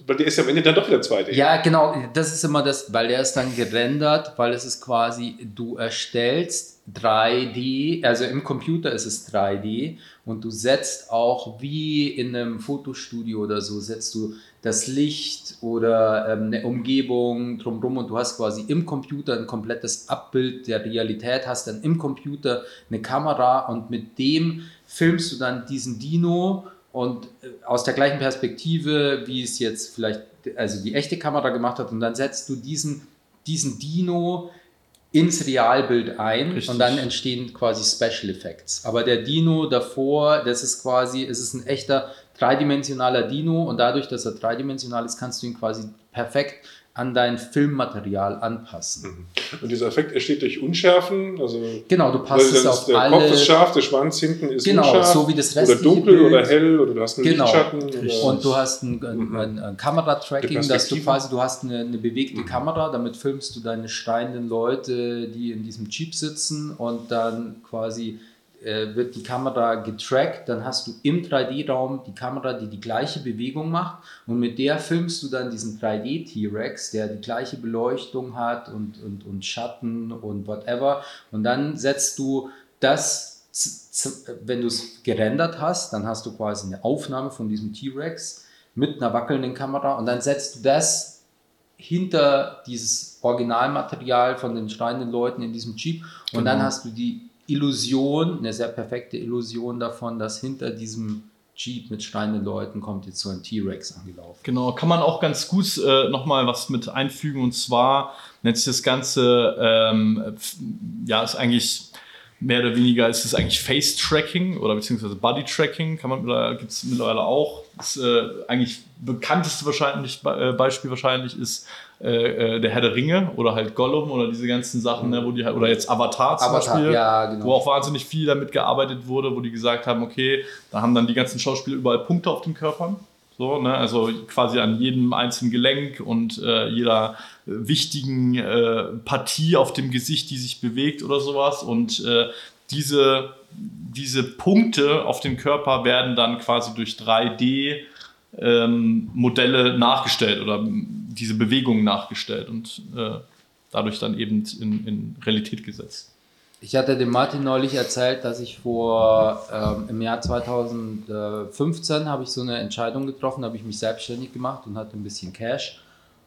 weil der ist ja am Ende dann doch wieder 2D. Ja, genau, das ist immer das, weil der ist dann gerendert, weil es ist quasi, du erstellst 3D, also im Computer ist es 3D und du setzt auch wie in einem Fotostudio oder so, setzt du das Licht oder ähm, eine Umgebung drumherum und du hast quasi im Computer ein komplettes Abbild der Realität, hast dann im Computer eine Kamera und mit dem filmst du dann diesen Dino und äh, aus der gleichen Perspektive, wie es jetzt vielleicht also die echte Kamera gemacht hat und dann setzt du diesen, diesen Dino ins Realbild ein Richtig. und dann entstehen quasi Special Effects. Aber der Dino davor, das ist quasi, es ist ein echter dreidimensionaler Dino und dadurch, dass er dreidimensional ist, kannst du ihn quasi perfekt an dein Filmmaterial anpassen. Und dieser Effekt entsteht durch Unschärfen. Also Genau, du passt es auf der alle. Kopf ist scharf, der Schwanz hinten ist Genau, unscharf. so wie das Oder restliche dunkel Bild. oder hell oder du hast einen Genau. Lichtschatten. Oder Und du hast ein, ein, ein, Kameratracking, dass du quasi, du hast eine, eine bewegte Kamera, damit filmst du deine schreienden Leute, die in diesem Jeep sitzen und dann quasi äh, wird die Kamera getrackt, dann hast du im 3D-Raum die Kamera, die die gleiche Bewegung macht und mit der filmst du dann diesen 3D-T-Rex, der die gleiche Beleuchtung hat und, und, und Schatten und whatever. Und dann setzt du das wenn du es gerendert hast, dann hast du quasi eine Aufnahme von diesem T-Rex mit einer wackelnden Kamera und dann setzt du das hinter dieses Originalmaterial von den schreienden Leuten in diesem Jeep und dann hast du die Illusion, eine sehr perfekte Illusion davon, dass hinter diesem Jeep mit schreienden Leuten kommt jetzt so ein T-Rex angelaufen. Genau, kann man auch ganz gut äh, nochmal was mit einfügen und zwar nennt sich das Ganze, ähm, ja, ist eigentlich mehr oder weniger ist es eigentlich Face-Tracking oder beziehungsweise Body-Tracking, kann man gibt es mittlerweile auch. Das äh, eigentlich bekannteste wahrscheinlich, äh, Beispiel wahrscheinlich ist äh, äh, der Herr der Ringe oder halt Gollum oder diese ganzen Sachen, ne, wo die halt, oder jetzt Avatar zum Avatar, Beispiel, ja, genau. wo auch wahnsinnig viel damit gearbeitet wurde, wo die gesagt haben, okay, da haben dann die ganzen Schauspieler überall Punkte auf den Körpern. So, ne? Also quasi an jedem einzelnen Gelenk und äh, jeder äh, wichtigen äh, Partie auf dem Gesicht, die sich bewegt oder sowas. Und äh, diese, diese Punkte auf dem Körper werden dann quasi durch 3D ähm, Modelle nachgestellt oder diese Bewegungen nachgestellt und äh, dadurch dann eben in, in Realität gesetzt. Ich hatte dem Martin neulich erzählt, dass ich vor ähm, im Jahr 2015 habe ich so eine Entscheidung getroffen, habe ich mich selbstständig gemacht und hatte ein bisschen Cash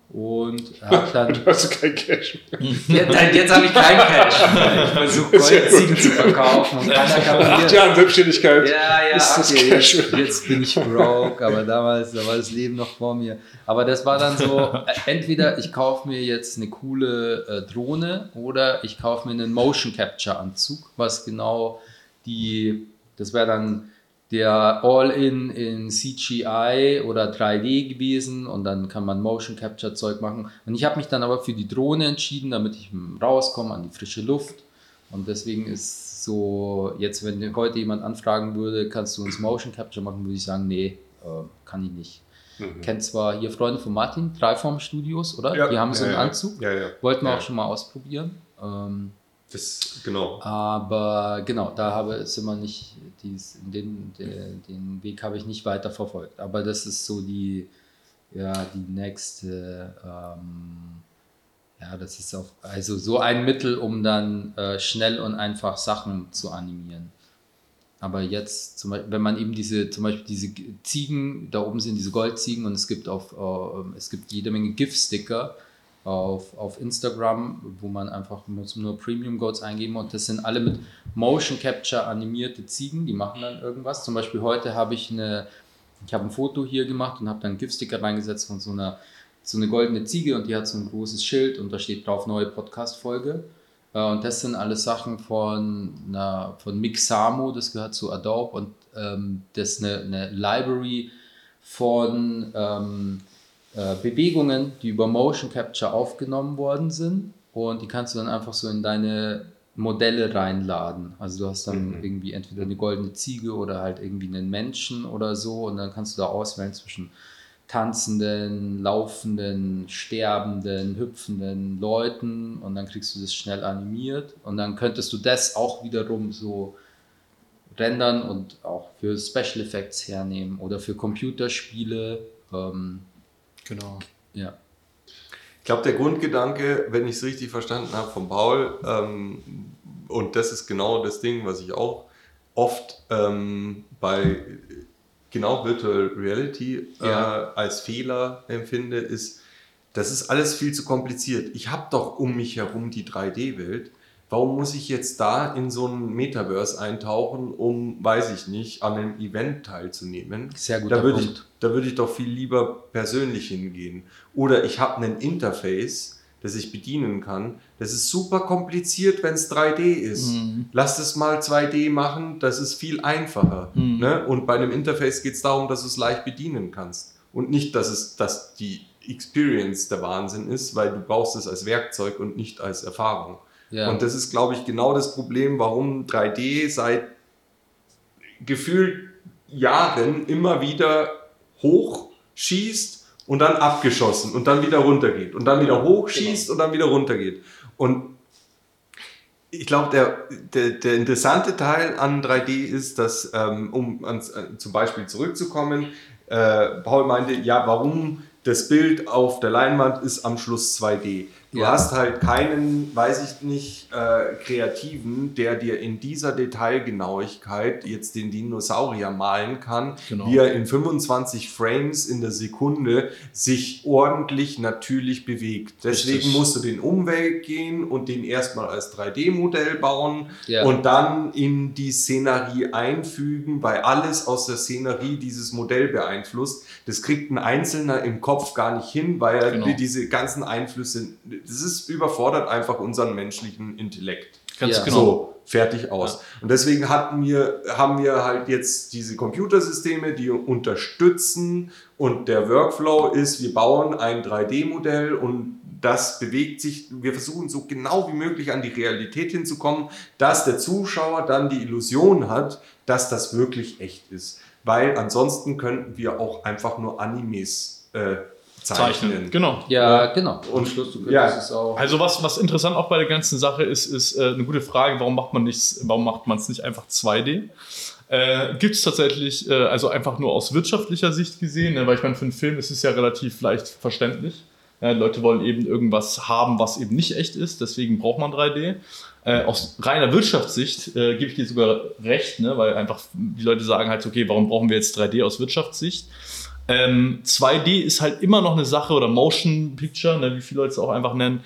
und habe dann hast du kein Cash mehr. Jetzt, jetzt habe ich kein Cash. mehr. Ich versuche Goldziegen zu verkaufen und keiner Nach acht. Jahren Selbstständigkeit Ja, ja, ist das Cash jetzt, mehr. jetzt bin ich broke, aber damals da war das Leben noch vor mir. Aber das war dann so, äh, entweder ich kaufe mir jetzt eine coole äh, Drohne oder ich kaufe mir einen Motion Capture Anzug, was genau die, das wäre dann der All-in in CGI oder 3D gewesen und dann kann man Motion Capture Zeug machen. Und ich habe mich dann aber für die Drohne entschieden, damit ich rauskomme an die frische Luft. Und deswegen ist so, jetzt wenn heute jemand anfragen würde, kannst du uns Motion Capture machen, würde ich sagen, nee, äh, kann ich nicht. Kennt zwar hier Freunde von Martin, Dreiform Studios, oder? Ja, die haben so einen ja. Anzug. Ja, ja. Wollten wir auch schon mal ausprobieren. Ähm, Das, genau. Aber genau, da habe sind wir nicht, dies, den, den, den Weg habe ich nicht weiter verfolgt. Aber das ist so die, ja, die nächste, ähm, ja, das ist auch, also so ein Mittel, um dann äh, schnell und einfach Sachen zu animieren. Aber jetzt, zum Beispiel, wenn man eben diese, zum Beispiel diese Ziegen, da oben sind diese Goldziegen und es gibt auf, äh, es gibt jede Menge GIF-Sticker auf, auf Instagram, wo man einfach muss nur Premium Goats eingeben und das sind alle mit Motion Capture animierte Ziegen, die machen dann irgendwas. Zum Beispiel heute habe ich eine, ich habe ein Foto hier gemacht und habe dann einen GIF-Sticker reingesetzt von so einer, so eine goldene Ziege und die hat so ein großes Schild und da steht drauf neue Podcast-Folge. Äh, Und das sind alles Sachen von, einer, von Mixamo, das gehört zu Adobe und ähm, das ist eine, eine Library von ähm, äh, Bewegungen, die über Motion Capture aufgenommen worden sind und die kannst du dann einfach so in deine Modelle reinladen. Also du hast dann irgendwie entweder eine goldene Ziege oder halt irgendwie einen Menschen oder so und dann kannst du da auswählen zwischen tanzenden, laufenden, sterbenden, hüpfenden Leuten und dann kriegst du das schnell animiert und dann könntest du das auch wiederum so rendern und auch für Special Effects hernehmen oder für Computerspiele. Ähm, Genau. ja. Ich glaube, der Grundgedanke, wenn ich es richtig verstanden habe von Paul, ähm, und das ist genau das Ding, was ich auch oft ähm, bei genau Virtual Reality Ja. äh, als Fehler empfinde, ist, das ist alles viel zu kompliziert. Ich habe doch um mich herum die 3D-Welt. Warum muss ich jetzt da in so ein Metaverse eintauchen, um, weiß ich nicht, an einem Event teilzunehmen? Sehr guter da würde ich, da würde ich doch viel lieber persönlich hingehen. Oder ich habe ein Interface, das ich bedienen kann. Das ist super kompliziert, wenn es 3D ist. Mhm. Lass es mal 2D machen, das ist viel einfacher. Mhm. Ne? Und bei einem Interface geht es darum, dass du es leicht bedienen kannst. Und nicht, dass es dass die Experience der Wahnsinn ist, weil du brauchst es als Werkzeug und nicht als Erfahrung. Ja. Und das ist, glaube ich, genau das Problem, warum 3D seit gefühlt Jahren immer wieder hochschießt und dann abgeschossen und dann wieder runtergeht und dann wieder hochschießt und dann wieder runtergeht. Und ich glaube, der, der, der interessante Teil an 3D ist, dass, ähm, um ans, äh, zum Beispiel zurückzukommen, äh, Paul meinte, ja, warum das Bild auf der Leinwand ist am Schluss 2D. Du Ja. hast halt keinen, weiß ich nicht, äh, Kreativen, der dir in dieser Detailgenauigkeit jetzt den Dinosaurier malen kann, Genau. wie er in 25 Frames in der Sekunde sich ordentlich natürlich bewegt. Deswegen Richtig. musst du den Umweg gehen und den erstmal als 3D-Modell bauen Ja. und dann in die Szenerie einfügen, weil alles aus der Szenerie dieses Modell beeinflusst. Das kriegt ein Einzelner im Kopf gar nicht hin, weil er Genau. diese ganzen Einflüsse, das ist überfordert einfach unseren menschlichen Intellekt. Ganz Ja. genau. So, fertig aus. Und deswegen hatten wir, haben wir halt jetzt diese Computersysteme, die unterstützen und der Workflow ist, wir bauen ein 3D-Modell und das bewegt sich, wir versuchen so genau wie möglich an die Realität hinzukommen, dass der Zuschauer dann die Illusion hat, dass das wirklich echt ist. Weil ansonsten könnten wir auch einfach nur Animes äh, zeichnen. Zeichnen. Genau. ja, genau. Und- Schluss, du ja. es auch. Also was, was interessant auch bei der ganzen Sache ist, ist äh, eine gute Frage, warum macht man nichts, warum macht man es nicht einfach 2D? Äh, Gibt es tatsächlich, äh, also einfach nur aus wirtschaftlicher Sicht gesehen, ne, weil ich meine, für einen Film ist es ja relativ leicht verständlich. Ja, Leute wollen eben irgendwas haben, was eben nicht echt ist, deswegen braucht man 3D. Äh, aus reiner Wirtschaftssicht äh, gebe ich dir sogar recht, ne, weil einfach die Leute sagen halt, okay, warum brauchen wir jetzt 3D aus Wirtschaftssicht? Ähm, 2D ist halt immer noch eine Sache oder Motion Picture, ne, wie viele Leute es auch einfach nennen,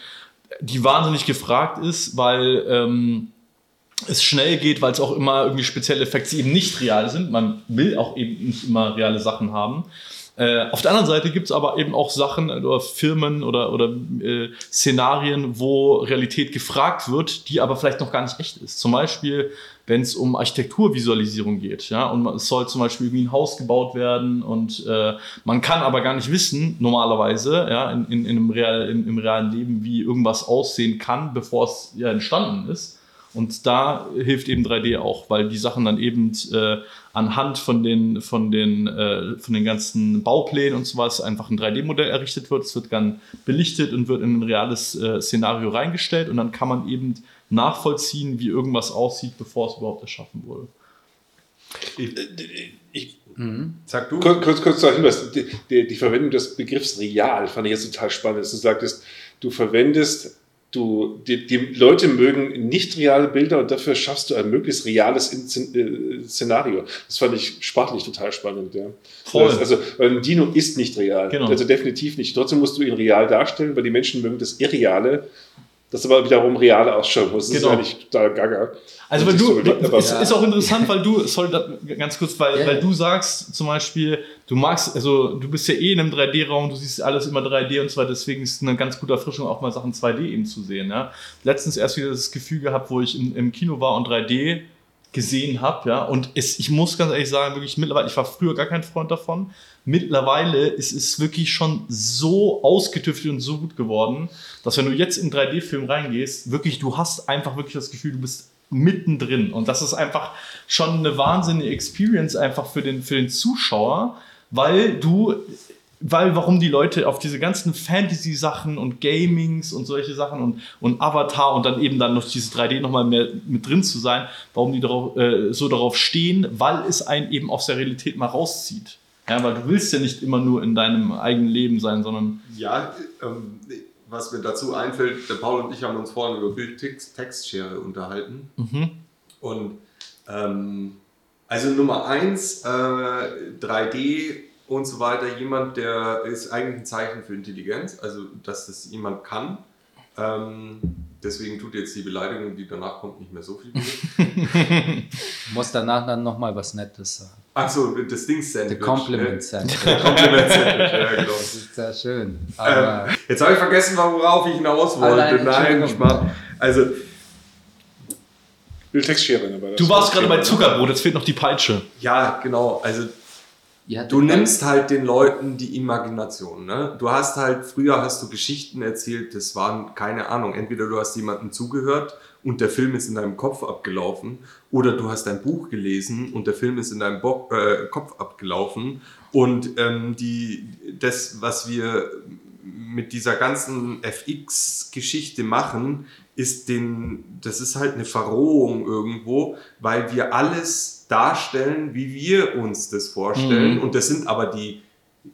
die wahnsinnig gefragt ist, weil ähm, es schnell geht, weil es auch immer irgendwie spezielle Effekte eben nicht real sind. Man will auch eben nicht immer reale Sachen haben. Äh, auf der anderen Seite gibt es aber eben auch Sachen oder Firmen oder, oder äh, Szenarien, wo Realität gefragt wird, die aber vielleicht noch gar nicht echt ist. Zum Beispiel, wenn es um Architekturvisualisierung geht. Ja? Und es soll zum Beispiel irgendwie ein Haus gebaut werden und äh, man kann aber gar nicht wissen, normalerweise, ja, in, in, in einem real, in, im realen Leben, wie irgendwas aussehen kann, bevor es ja entstanden ist. Und da hilft eben 3D auch, weil die Sachen dann eben äh, anhand von den, von, den, äh, von den ganzen Bauplänen und sowas einfach ein 3D-Modell errichtet wird. Es wird dann belichtet und wird in ein reales äh, Szenario reingestellt und dann kann man eben nachvollziehen, wie irgendwas aussieht, bevor es überhaupt erschaffen wurde. Ich, Sag du. kurz, kurz, kurz noch Hinweis. Die, die, die Verwendung des Begriffs real fand ich jetzt total spannend. dass Du sagtest, du verwendest, du, die, die Leute mögen nicht reale Bilder und dafür schaffst du ein möglichst reales äh, Szenario. Das fand ich sprachlich total spannend. Ja. Voll. Das, also, weil ein Dino ist nicht real. Genau. Also definitiv nicht. Trotzdem musst du ihn real darstellen, weil die Menschen mögen das Irreale, das aber wiederum real ausschauen muss. Das Genau. ist eigentlich total gaga. Also Wenn du, so ist, ist auch interessant, weil du, sorry, ganz kurz, weil, Ja, weil ja. du sagst zum Beispiel, du magst, also du bist ja eh in einem 3D-Raum, du siehst alles immer 3D und zwar deswegen ist es eine ganz gute Erfrischung, auch mal Sachen 2D eben zu sehen. Ja? Letztens erst wieder das Gefühl gehabt, wo ich im, im Kino war und 3D gesehen habe, ja, und es, ich muss ganz ehrlich sagen, wirklich mittlerweile, ich war früher gar kein Freund davon, mittlerweile ist es wirklich schon so ausgetüftelt und so gut geworden, dass wenn du jetzt in 3D-Film reingehst, wirklich, du hast einfach wirklich das Gefühl, du bist mittendrin. Und das ist einfach schon eine wahnsinnige Experience einfach für den, für den Zuschauer, weil du, weil warum die Leute auf diese ganzen Fantasy-Sachen und Gamings und solche Sachen und, und Avatar und dann eben dann noch dieses 3D nochmal mehr mit drin zu sein, warum die darauf, äh, so darauf stehen, weil es einen eben aus der Realität mal rauszieht. Ja, weil du willst ja nicht immer nur in deinem eigenen Leben sein, sondern Ja, ähm, was mir dazu einfällt, der Paul und ich haben uns vorhin über Bild-Textschere unterhalten. Und ähm, also Nummer eins, äh, 3D und so weiter, jemand, der ist eigentlich ein Zeichen für Intelligenz, also dass das jemand kann. Ähm, deswegen tut jetzt die Beleidigung, die danach kommt, nicht mehr so viel weh. Muss danach dann nochmal was Nettes sagen. Achso, das Ding Sandwich. The Compliment Sandwich. Äh, Compliment Sandwich, ja genau. Das ist sehr schön. Aber Ähm, jetzt habe ich vergessen, worauf ich hinaus wollte. Allein, Nein, Entschuldigung. Schmarrn. Also, dabei. du warst gerade bei Zuckerbrot, jetzt fehlt noch die Peitsche. ja, genau. Also, du nimmst halt den Leuten die Imagination. Ne? Du hast halt, früher hast du Geschichten erzählt, das waren, keine Ahnung, entweder du hast jemandem zugehört und der Film ist in deinem Kopf abgelaufen oder du hast ein Buch gelesen und der Film ist in deinem Bo äh, Kopf abgelaufen und ähm, die, das, was wir mit dieser ganzen FX-Geschichte machen, ist den, das ist halt eine Verrohung irgendwo, weil wir alles darstellen, wie wir uns das vorstellen. Mhm. Und das sind aber die,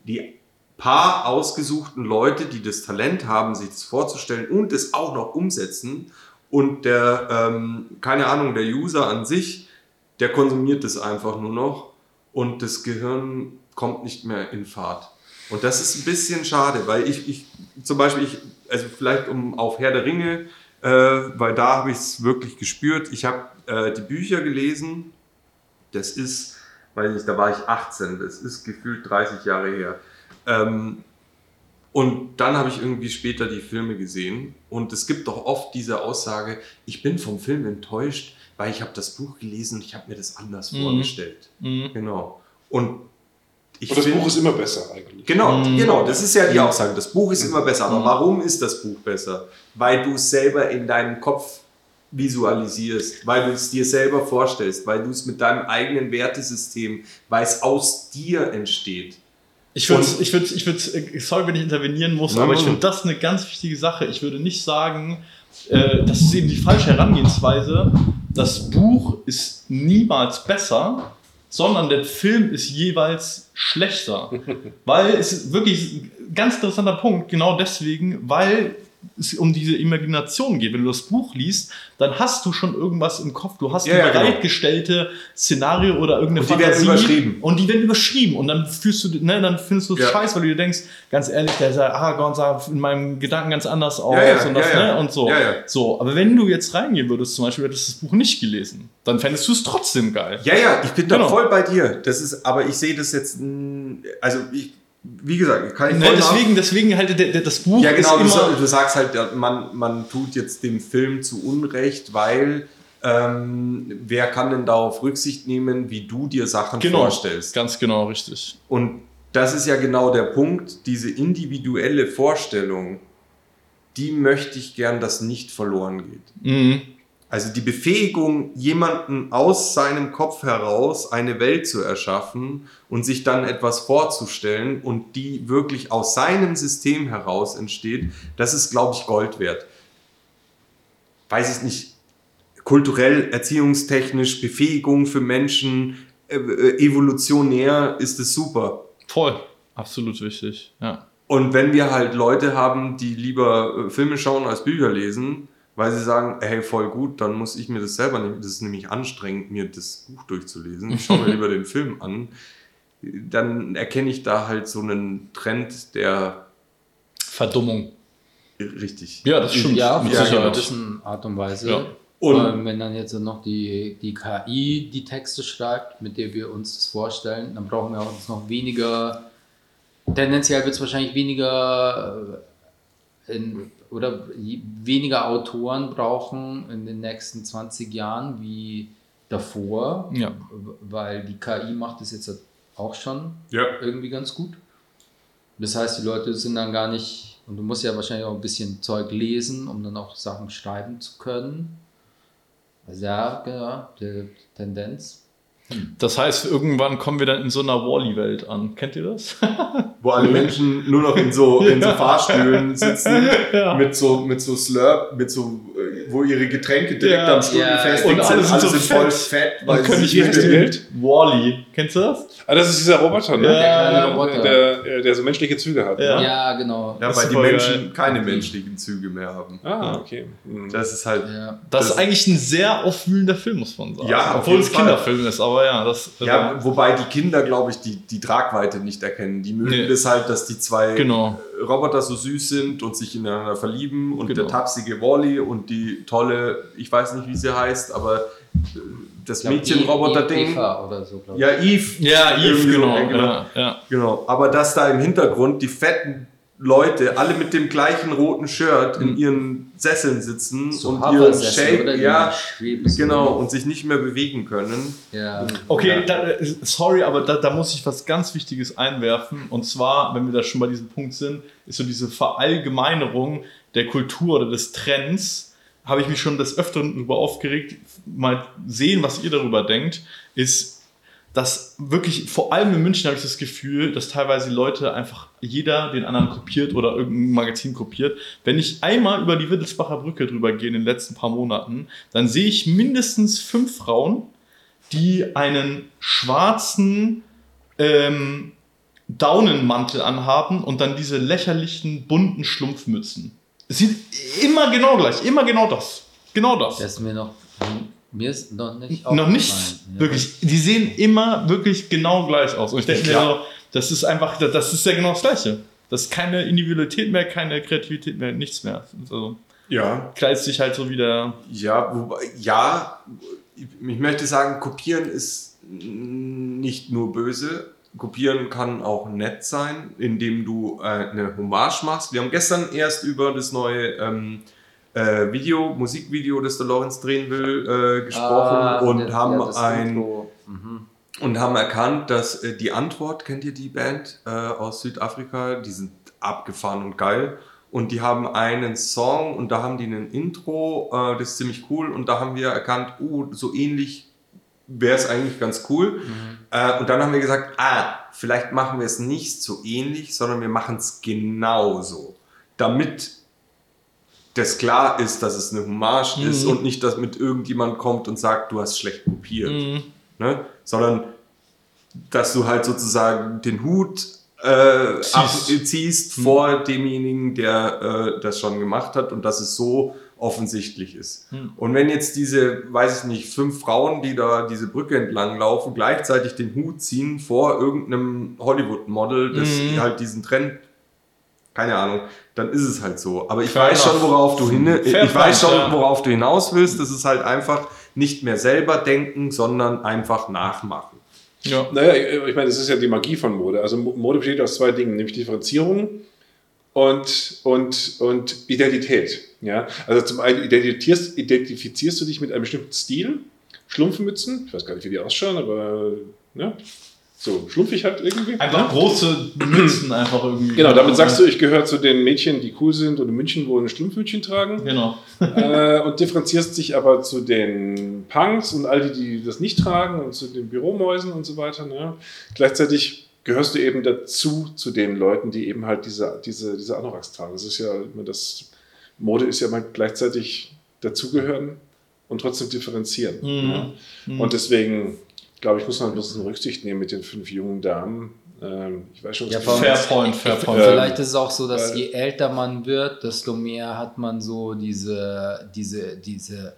die paar ausgesuchten Leute, die das Talent haben, sich das vorzustellen und es auch noch umsetzen. Und der, ähm, keine Ahnung, der User an sich, der konsumiert das einfach nur noch und das Gehirn kommt nicht mehr in Fahrt. Und das ist ein bisschen schade, weil ich, ich zum Beispiel, ich, also vielleicht um auf Herr der Ringe, äh, weil da habe ich es wirklich gespürt. Ich habe äh, die Bücher gelesen, das ist, weiß ich, da war ich 18, das ist gefühlt 30 Jahre her. Ähm, und dann habe ich irgendwie später die Filme gesehen und es gibt doch oft diese Aussage, ich bin vom Film enttäuscht, weil ich habe das Buch gelesen und ich habe mir das anders Mhm. vorgestellt. Mhm. Genau. Und ich Und das find- Buch ist immer besser eigentlich. Genau, Mhm. genau, das ist ja die Aussage. Das Buch ist immer besser. Aber Mhm. warum ist das Buch besser? Weil du es selber in deinem Kopf visualisierst, weil du es dir selber vorstellst, weil du es mit deinem eigenen Wertesystem, weil es aus dir entsteht. Ich würde, ich würde, ich würde, äh, sorry, wenn ich intervenieren muss, Ja, aber ich finde das eine ganz wichtige Sache. Ich würde nicht sagen, äh, das ist eben die falsche Herangehensweise. Das Buch ist niemals besser, sondern der Film ist jeweils schlechter. weil es ist wirklich ein ganz interessanter Punkt, genau deswegen, weil es um diese Imagination geht. Wenn du das Buch liest, dann hast du schon irgendwas im Kopf. Du hast Ja, ein ja, genau. bereitgestellte Szenario oder irgendeine Und die werden überschrieben. Und die werden überschrieben. Und dann fühlst du, ne, dann findest du es Ja. scheiße, weil du dir denkst, ganz ehrlich, der sah Aragorn sah in meinem Gedanken ganz anders aus Ja, ja, und das, ne, und so. So, aber wenn du jetzt reingehen würdest, zum Beispiel, hättest du das Buch nicht gelesen, dann fändest du es trotzdem geil. Ja, ja, ich bin da Genau. voll bei dir. Das ist, aber ich sehe das jetzt, also ich, wie gesagt, kann ich Ne, deswegen, deswegen halt das Buch Ja, genau, du, ist immer... du sagst halt, man, man tut jetzt dem Film zu Unrecht, weil ähm, wer kann denn darauf Rücksicht nehmen, wie du dir Sachen Genau, vorstellst? ganz genau, richtig. Und das ist ja genau der Punkt, diese individuelle Vorstellung, die möchte ich gern, dass nicht verloren geht. Mhm. Also die Befähigung, jemanden aus seinem Kopf heraus eine Welt zu erschaffen und sich dann etwas vorzustellen und die wirklich aus seinem System heraus entsteht, das ist, glaube ich, Gold wert. Weiß ich nicht, kulturell, erziehungstechnisch, Befähigung für Menschen, äh, äh, evolutionär ist es super. Voll. Absolut wichtig. Ja. Und wenn wir halt Leute haben, die lieber äh, Filme schauen als Bücher lesen, weil sie sagen, hey, voll gut, dann muss ich mir das selber nicht, das ist nämlich anstrengend, mir das Buch durchzulesen. Ich schaue mir lieber den Film an. Dann erkenne ich da halt so einen Trend, der Verdummung. richtig. Ja, das stimmt. Ja, mit auf einer Sicherheit. gewissen Art und Weise. Ja. Und- Und wenn dann jetzt noch die, die KI die Texte schreibt, mit der wir uns das vorstellen, dann brauchen wir uns noch weniger, tendenziell wird es wahrscheinlich weniger äh, in, oder weniger Autoren brauchen in den nächsten 20 Jahren wie davor, Ja. weil die KI macht es jetzt auch schon Ja. irgendwie ganz gut. Das heißt, die Leute sind dann gar nicht, und du musst ja wahrscheinlich auch ein bisschen Zeug lesen, um dann auch Sachen schreiben zu können. Also ja, genau, die Tendenz. Das heißt, irgendwann kommen wir dann in so einer Wally-Welt an. Kennt ihr das? Wo alle Menschen nur noch in so, in so Fahrstühlen sitzen, Ja. mit so, mit so Slurp, mit so, wo ihre Getränke direkt Ja. am Stuhl Ja, und sind. alle sind so voll fett. fett, Und können sie nicht heißt die Welt? Wally. Kennst du das? Ah, das ist dieser Roboter, ne? Ja, Der kleine Roboter. Der, der, der so menschliche Züge hat. Ja. Ne? Ja, genau. Ja, weil die Menschen geil. keine menschlichen Züge mehr haben. Ah, okay. Mhm. Das ist halt. Ja. Das, Das- ist eigentlich ein sehr aufwühlender Film, muss man sagen. Ja, auf Obwohl es. Kinderfilm ist, aber ja, das. Ja, wobei die Kinder, glaube ich, die, die Tragweite nicht erkennen. Die mögen Nee. das halt, dass die zwei Genau. Roboter so süß sind und sich ineinander verlieben und Genau. der tapsige Wally und die tolle, ich weiß nicht, wie sie heißt, aber äh, das Mädchenroboter-Ding. Eva oder so, glaube ich. Ja, Eve. Ja, Eve, so, genau. ja, genau. Ja, ja. Genau. Aber dass da im Hintergrund die fetten Leute alle mit dem gleichen roten Shirt in ihren Sesseln sitzen So und ihren Shake, oder? Ja, genau, und sich nicht mehr bewegen können. Ja. Okay, Ja. da, äh, sorry, aber da, da muss ich was ganz Wichtiges einwerfen. Und zwar, wenn wir da schon bei diesem Punkt sind, ist so diese Verallgemeinerung der Kultur oder des Trends. Habe ich mich schon des Öfteren darüber aufgeregt. Mal sehen, was ihr darüber denkt, ist, dass wirklich, vor allem in München habe ich das Gefühl, dass teilweise Leute einfach jeder den anderen kopiert oder irgendein Magazin kopiert. Wenn ich einmal über die Wittelsbacher Brücke drüber gehe in den letzten paar Monaten, dann sehe ich mindestens fünf Frauen, die einen schwarzen ähm, Daunenmantel anhaben und dann diese lächerlichen bunten Schlumpfmützen. Es sieht immer genau gleich, immer genau das. Genau das. Das ist mir noch, mir ist noch nicht Noch nicht. Ja. wirklich. Die sehen immer wirklich genau gleich aus. Und ich denke mir so, das ist einfach, das ist ja genau das Gleiche. Das ist keine Individualität mehr, keine Kreativität mehr, nichts mehr. Also Ja. kleidet sich halt so wieder. Ja, wobei, ja, ich möchte sagen, kopieren ist nicht nur böse. Kopieren kann auch nett sein, indem du äh, eine Hommage machst. Wir haben gestern erst über das neue ähm, äh, Video, Musikvideo, das der Lorenz drehen will, äh, gesprochen Ah, und der- haben ja, ein. Mhm. und haben erkannt, dass äh, die Antwort, kennt ihr die Band äh, aus Südafrika? Die sind abgefahren und geil. Und die haben einen Song und da haben die ein Intro, äh, das ist ziemlich cool. Und da haben wir erkannt, oh, so ähnlich wäre es eigentlich ganz cool. Äh, und dann haben wir gesagt, ah, vielleicht machen wir es nicht so ähnlich, sondern wir machen es genauso. Damit das klar ist, dass es eine Hommage ist Mhm. und nicht, dass mit irgendjemand kommt und sagt, du hast schlecht kopiert Mhm. ne? sondern dass du halt sozusagen den Hut äh, Ziehst. abziehst vor demjenigen, der äh, das schon gemacht hat und dass es so offensichtlich ist. Hm. Und wenn jetzt diese, weiß ich nicht, fünf Frauen, die da diese Brücke entlang laufen, gleichzeitig den Hut ziehen vor irgendeinem Hollywood-Model, das Mhm. halt diesen Trend, keine Ahnung, dann ist es halt so. Aber ich Fair weiß schon, enough. worauf du hin, ich Fair weiß point, schon, worauf du hinaus willst. Das ist halt einfach nicht mehr selber denken, sondern einfach nachmachen. Ja. Naja, ich meine, das ist ja die Magie von Mode. Also Mo- Mode besteht aus zwei Dingen, nämlich Differenzierung und, und, und Identität. Ja? Also zum einen identifizierst, identifizierst du dich mit einem bestimmten Stil, Schlumpfmützen, ich weiß gar nicht, wie die ausschauen, aber ne? So schlumpfig halt irgendwie. Einfach große Mützen einfach irgendwie. Genau, damit sagst du, ich gehöre zu den Mädchen, die cool sind und in München wohnen Strumpfhütchen tragen. Genau. äh, und differenzierst dich aber zu den Punks und all die, die das nicht tragen und zu den Büromäusen und so weiter. Ne? Gleichzeitig gehörst du eben dazu, zu den Leuten, die eben halt diese, diese, diese Anoraks tragen. Das ist ja immer das, Mode ist ja mal gleichzeitig dazugehören und trotzdem differenzieren. Mhm. Ne? Mhm. Und deswegen, glaube ich, muss man ein bisschen Rücksicht nehmen mit den fünf jungen Damen. Ähm, ich weiß schon, was Ja. Fair point, fair point. Vielleicht ist es auch so, dass je älter man wird, desto mehr hat man so diese, diese, diese,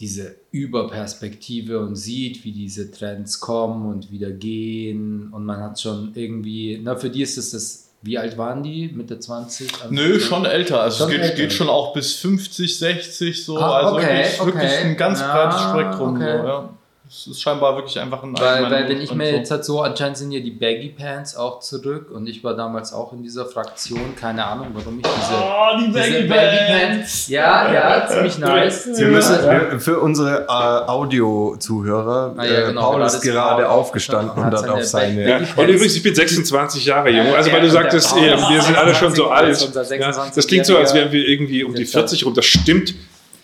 diese Überperspektive und sieht, wie diese Trends kommen und wieder gehen. Und man hat schon irgendwie, na, für die ist es das, wie alt waren die? Mitte 20? Nö, schon älter. Also Schon es geht, älter. geht schon auch bis 50, 60 so. Ah, also okay, wirklich, wirklich okay. ein ganz Ja, breites Spektrum. okay. So, ja. Es ist scheinbar wirklich einfach ein Weil, weil wenn ich mir so. jetzt halt so, anscheinend sind ja die Baggy Pants auch zurück und ich war damals auch in dieser Fraktion, keine Ahnung, warum ich diese, Oh, die diese Baggy Pants. Ja, ja, ziemlich nice. Wir müssen wir, für unsere äh, Audio-Zuhörer, Ah, ja, äh, genau, Paul gerade ist gerade Paul aufgestanden und hat seine auf seine. Ja. Und übrigens, ich bin 26 Jahre jung. Also, weil du sagtest, Paul wir sind alle schon so 26, alt. unser Ja, 26 das klingt so, als wären wir irgendwie um die Jetzt hat- 40 rum. Das stimmt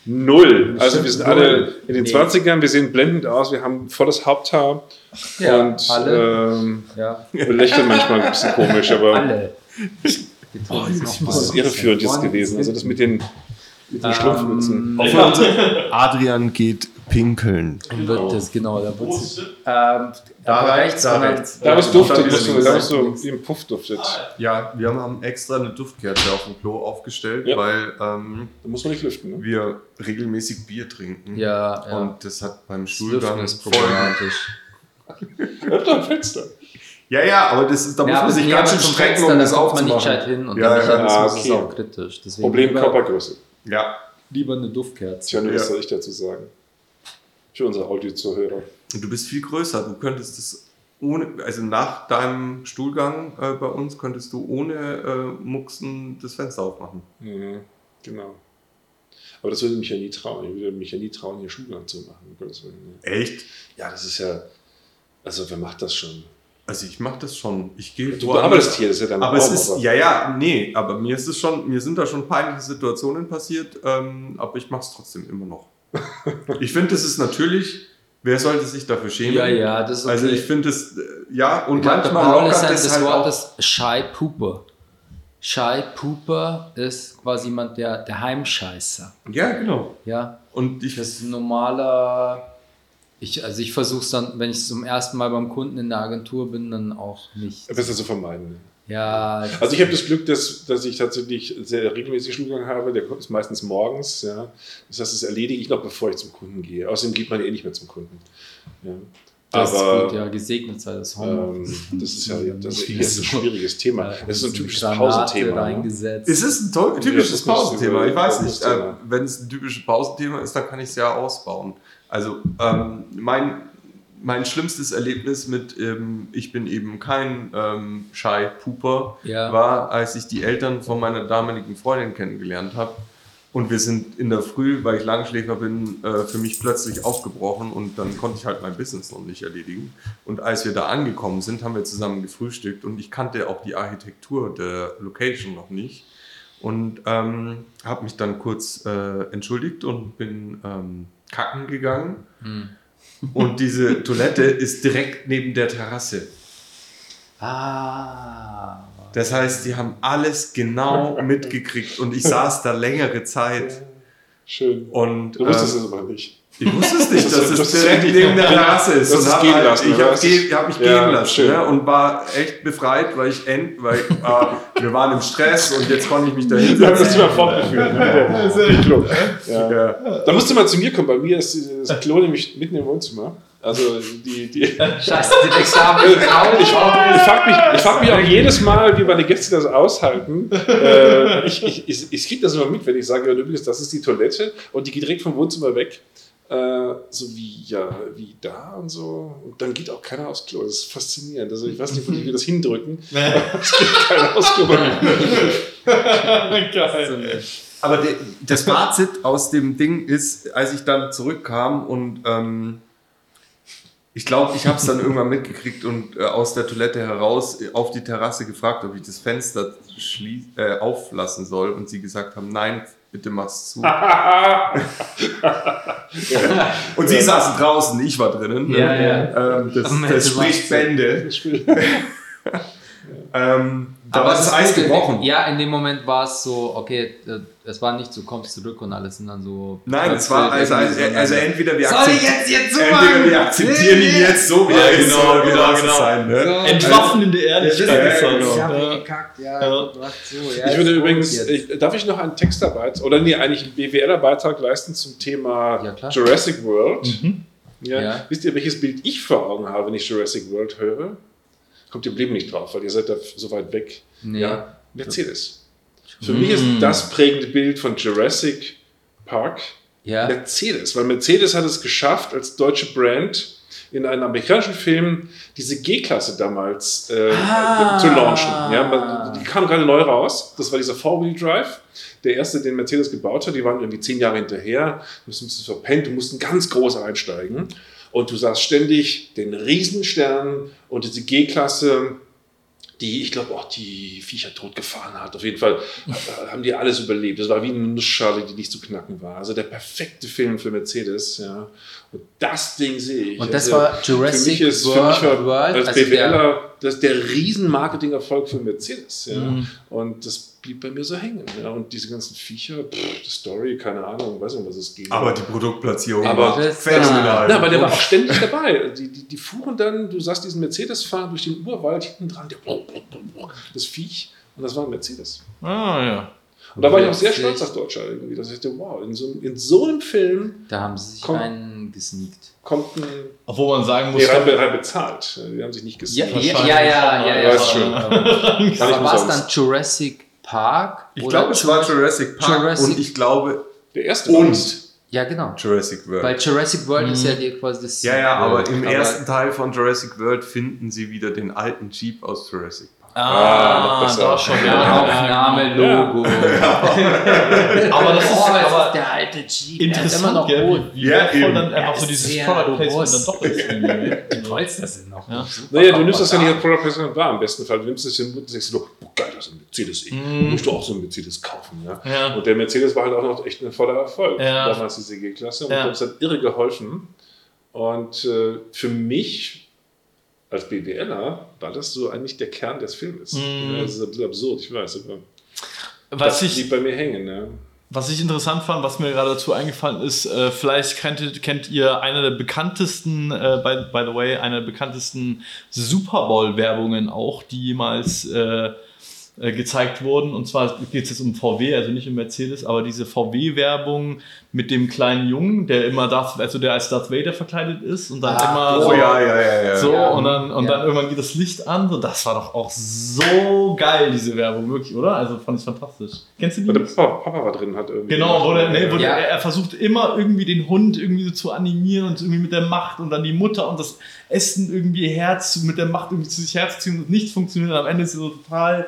null. Also, wir sind null. alle in den Nee. 20ern, wir sehen blendend aus, wir haben volles Haupthaar Ja, und alle. ähm, Ja, wir lächeln manchmal ein bisschen komisch, aber alle. Oh, das ist irreführend jetzt gewesen. Also, das mit den, mit den Strumpfmützen. Ähm, unsere Adrian geht pinkeln. wird das, genau, da wird es. Ähm, da rechts, da und dann- rechts. Da ist Ja, duftet, dann musst du, da musst du wie im Puff duftet. Ja, wir haben extra eine Duftkerze auf dem Klo aufgestellt, Ja. weil ähm, Da muss man nicht lüften. Ne? wir regelmäßig Bier trinken. Ja, ja. Und das hat beim Das Stuhlgang ist problematisch. Öffne ein Fenster. Ja, ja, aber das ist, da muss Ja, man sich ganz schön strecken, um da das kommt man nicht aufzumachen. gescheit hin und Ja, ja, ja, das ah, ist okay. auch kritisch. Deswegen Problem lieber, Körpergröße. Ja, lieber eine Duftkerze. Tja, nur Ja. was soll ich dazu sagen? Für unsere Audiozuhörer. Du bist viel größer. Du könntest das ohne, also nach deinem Stuhlgang äh, bei uns könntest du ohne äh, Mucksen das Fenster aufmachen. Mhm, genau. Aber das würde mich ja nie trauen. Ich würde mich ja nie trauen, hier Schulgang zu machen. ne? Echt? Ja, das ist ja. Also, wer macht das schon? Also ich mache das schon. Ich gehe Du arbeitest hier, das ist ja dein Aber es Raum, ist, aber- ja, ja, nee, aber mir ist es schon, mir sind da schon peinliche Situationen passiert, ähm, aber ich mache es trotzdem immer noch. ich finde, das ist natürlich, wer sollte sich dafür schämen? Ja, ja, das ist okay. Also ich finde es, äh, ja, und Ich glaube, manchmal Paul ist lockert halt es das halt Wort auch. des Shy Pooper. Shy Pooper ist quasi jemand, der, der Heimscheißer. Ja, genau. Ja, Und ich, das ist ein normaler. Ich, also ich versuche es dann, wenn ich zum ersten Mal beim Kunden in der Agentur bin, dann auch nicht. Besser zu vermeiden. Ja, Also ich habe das Glück, dass, dass ich tatsächlich sehr regelmäßig Schulgang habe. Der ist meistens morgens. Ja. Das heißt, das erledige ich noch, bevor ich zum Kunden gehe. Außerdem geht man eh nicht mehr zum Kunden. Ja. das Aber ist gut, ja, gesegnet sei das Homeoffice. ähm, das ist ja das ist, ein schwieriges Thema. Das ist ein typisches Pausenthema. Reingesetzt. es ist ein toll, typisches Pausenthema. Ich weiß nicht, äh, wenn es ein typisches Pausenthema ist, dann kann ich es ja ausbauen. Also ähm, mein, mein schlimmstes Erlebnis mit ähm, ich bin eben kein ähm, Shy Pooper Ja. war, als ich die Eltern von meiner damaligen Freundin kennengelernt habe. Und wir sind in der Früh, weil ich Langschläfer bin, äh, für mich plötzlich aufgebrochen und dann konnte ich halt mein Business noch nicht erledigen. Und als wir da angekommen sind, haben wir zusammen gefrühstückt und ich kannte auch die Architektur der Location noch nicht. Und ähm, habe mich dann kurz äh, entschuldigt und bin ähm, kacken gegangen. Hm. Und diese Toilette ist direkt neben der Terrasse. Ah. Das heißt, die haben alles genau mitgekriegt und ich saß da längere Zeit. Schön. Und Du wusstest ähm, es aber nicht. Ich wusste es nicht, Das dass ist- es das ist direkt neben der Terrasse ist. Das und ist hab gehen halt, lassen, ich habe hab mich Ja, gehen lassen ne? und war echt befreit, weil ich end, weil äh, wir waren im Stress und jetzt konnte ich mich da Wir haben das hinsetzen. Thema fortgeführt. Ja, sehr klug. Ja. Ja. Da musst du mal zu mir kommen. Bei mir ist das Klo nämlich mitten im Wohnzimmer. Also die, die, ich, Scheiße, die Examen. ich frage mich, ich frag mich auch jedes Mal, wie meine Gäste das aushalten. Äh, ich ich, ich, ich kriege das immer mit, wenn ich sage, ja, übrigens, das ist die Toilette und die geht direkt vom Wohnzimmer weg. Äh, so wie, ja, wie da und so. Und dann geht auch keiner aufs Klo. Das ist faszinierend. Also ich weiß nicht, wo die das hindrücken. Es geht keiner aufs Klo. Geil. Aber de, das Fazit aus dem Ding ist, als ich dann zurückkam und ähm, Ich glaube, ich habe es dann irgendwann mitgekriegt und äh, aus der Toilette heraus auf die Terrasse gefragt, ob ich das Fenster äh, auflassen soll. Und sie gesagt haben, nein, bitte mach's zu. und sie saßen draußen, ich war drinnen. ne? Ja, ja. Ähm, das, das spricht Bände. ähm, da war das ist Eis gebrochen. Ja, in dem Moment war es so, okay, äh, es war nicht so, kommst zurück und alles sind dann so. Nein, es war also, also, also entweder wir Soll ich jetzt hier entweder wir akzeptieren ihn jetzt so, wie Ja, er ist, genau, oder genau, genau. sein. Ne? So. Entwaffnende Ehrlichkeit. Ja, genau. Ich habe Ja. gekackt, ja. Ja. so, ja, Ich würde übrigens, jetzt. ich, darf ich noch einen Textarbeit oder nee, eigentlich einen BWLer-Beitrag leisten zum Thema. Jurassic World? Ja. Ja. Wisst ihr, welches Bild ich vor Augen habe, wenn ich Jurassic World höre? Kommt ihr blieben nicht drauf, weil ihr seid da so weit weg. Nee. Ja, Mercedes. Für mich ist das prägende Bild von Jurassic Park Ja. Mercedes, weil Mercedes hat es geschafft, als deutsche Brand in einem amerikanischen Film diese G-Klasse damals äh, Ah. zu launchen. Ja, die kam gerade neu raus. Das war dieser Four-Wheel-Drive. Der erste, den Mercedes gebaut hat, die waren irgendwie zehn Jahre hinterher. Du musst verpennt, du mussten ganz groß einsteigen. Und du sahst ständig den Riesenstern und diese G-Klasse, die, ich glaube, auch die Viecher tot gefahren hat. Auf jeden Fall äh, haben die alles überlebt. Das war wie eine Nussschale, die nicht zu knacken war. Also der perfekte Film für Mercedes. Ja. Und das Ding sehe ich. Und das also, war Jurassic für mich ist, für mich war World, als also BWLer das der Riesen-Marketing-Erfolg für Mercedes. Ja. Mhm. Und das blieb bei mir so hängen. Ja. Und diese ganzen Viecher, pff, die Story, keine Ahnung, weiß nicht, um was es geht. Aber die Produktplatzierung Aber- war phänomenal. Na, aber der war auch ständig dabei. Die, die, die fuhren dann, du sahst diesen Mercedes fahren durch den Urwald hinten dran, der, das Viech. Und das war ein Mercedes. Ah, ja. Und da war ich auch sehr stolz als Deutscher irgendwie. Dass ich dachte, wow, in so, in so einem Film Da haben sie sich Komm. einen gesneakt. kommt ein. Obwohl man sagen muss, rein, rein bezahlt. Die haben sich nicht Ja, gesehen. ja, ja, ja, ja. Aber Kann ich war es dann Jurassic Park? Ich oder glaube, es war Jurassic- Park Jurassic- und ich glaube Der erste und Ja, genau. Jurassic World. Weil Jurassic World ist ja die quasi das. ja, ja, aber im Aber- ersten Teil von Jurassic World finden sie wieder den alten Jeep aus Jurassic. Ah, Ah, da schon. Ja, Ja, Aufnahme, Logo. Aber das ist oh, das aber ist der alte Jeep. interessant, der ist immer noch gell, rot. wie, Ja, wertvoll dann einfach Ja, so dieses Product Placement dann doch ist. irgendwie. Die Polster sind noch Ja. Naja, du nimmst das ja nicht als. Product Placement wahr. Im besten Fall du nimmst es hin und denkst du, oh, geil, das ist ein Mercedes. Ich musst du auch so einen Mercedes kaufen. Ja? Ja. Und der Mercedes war halt auch noch echt ein voller Erfolg. Ja. Damals diese G-Klasse. Und Ja. uns hat irre geholfen. Und äh, für mich als BWLer war das so eigentlich der Kern des Filmes. Mhm. Ja, das ist ein bisschen absurd, ich weiß. Aber Was das ich, blieb bei mir hängen. Ja. Was ich interessant fand, was mir gerade dazu eingefallen ist, äh, vielleicht kennt, kennt ihr eine der bekanntesten, äh, by, by the way, eine der bekanntesten Super Bowl-Werbungen auch, die jemals äh, äh, gezeigt wurden. Und zwar geht es jetzt um VW, also nicht um Mercedes, aber diese VW-Werbung mit dem kleinen Jungen, der immer Darth, also der als Darth Vader verkleidet ist und dann Ah, immer Oh so, ja, ja, ja, ja. so Ja. und dann und dann irgendwann geht das Licht an. So, das war doch auch so geil, diese Werbung, wirklich, oder? Also fand ich fantastisch. Kennst du die? Und der Papa, Papa war drin, hat irgendwie. Genau, wo der, nee, wo der, er versucht immer irgendwie den Hund irgendwie so zu animieren und irgendwie mit der Macht und dann die Mutter und das Essen irgendwie Herz mit der Macht irgendwie zu sich herzuziehen und nichts funktioniert. Und am Ende ist sie so total,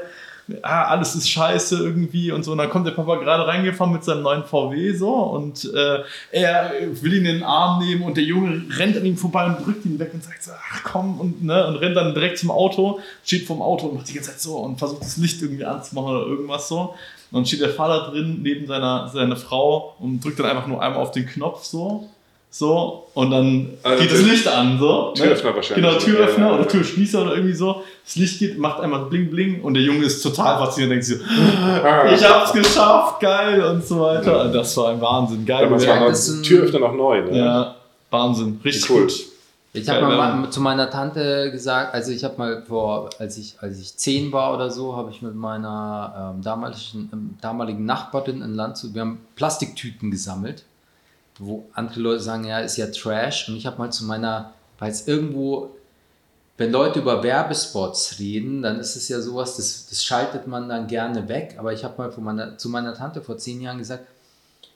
ah, alles ist scheiße irgendwie und so. Und dann kommt der Papa gerade reingefahren mit seinem neuen VW so und äh, er will ihn in den Arm nehmen und der Junge rennt an ihm vorbei und drückt ihn weg und sagt so, ach komm und, ne, und rennt dann direkt zum Auto, steht vorm Auto und macht die ganze Zeit so und versucht das Licht irgendwie anzumachen oder irgendwas so. Und dann steht der Vater drin neben seiner, seiner Frau und drückt dann einfach nur einmal auf den Knopf so. So, und dann Also geht das Licht an, so. Türöffner wahrscheinlich. Genau, Türöffner Ja, ja, oder ja. Türschließer oder irgendwie so. Das Licht geht, macht einmal bling bling und der Junge ist total fasziniert und denkt sich so, Ah. ich hab's geschafft, geil und so weiter. Und das war ein Wahnsinn, geil. Damals Ja, war ein- Türöffner noch neu. Ne? ja, Wahnsinn, richtig Cool. gut. Ich habe mal, ähm, mal zu meiner Tante gesagt, also ich habe mal vor, als ich, als ich zehn war oder so, habe ich mit meiner ähm, damaligen, ähm, damaligen Nachbarin in Landshut, wir haben Plastiktüten gesammelt, wo andere Leute sagen, ja, ist ja Trash. Und ich habe mal zu meiner, weil es irgendwo, wenn Leute über Werbespots reden, dann ist es ja sowas, das, das schaltet man dann gerne weg. Aber ich habe mal von meiner, zu meiner Tante vor zehn Jahren gesagt,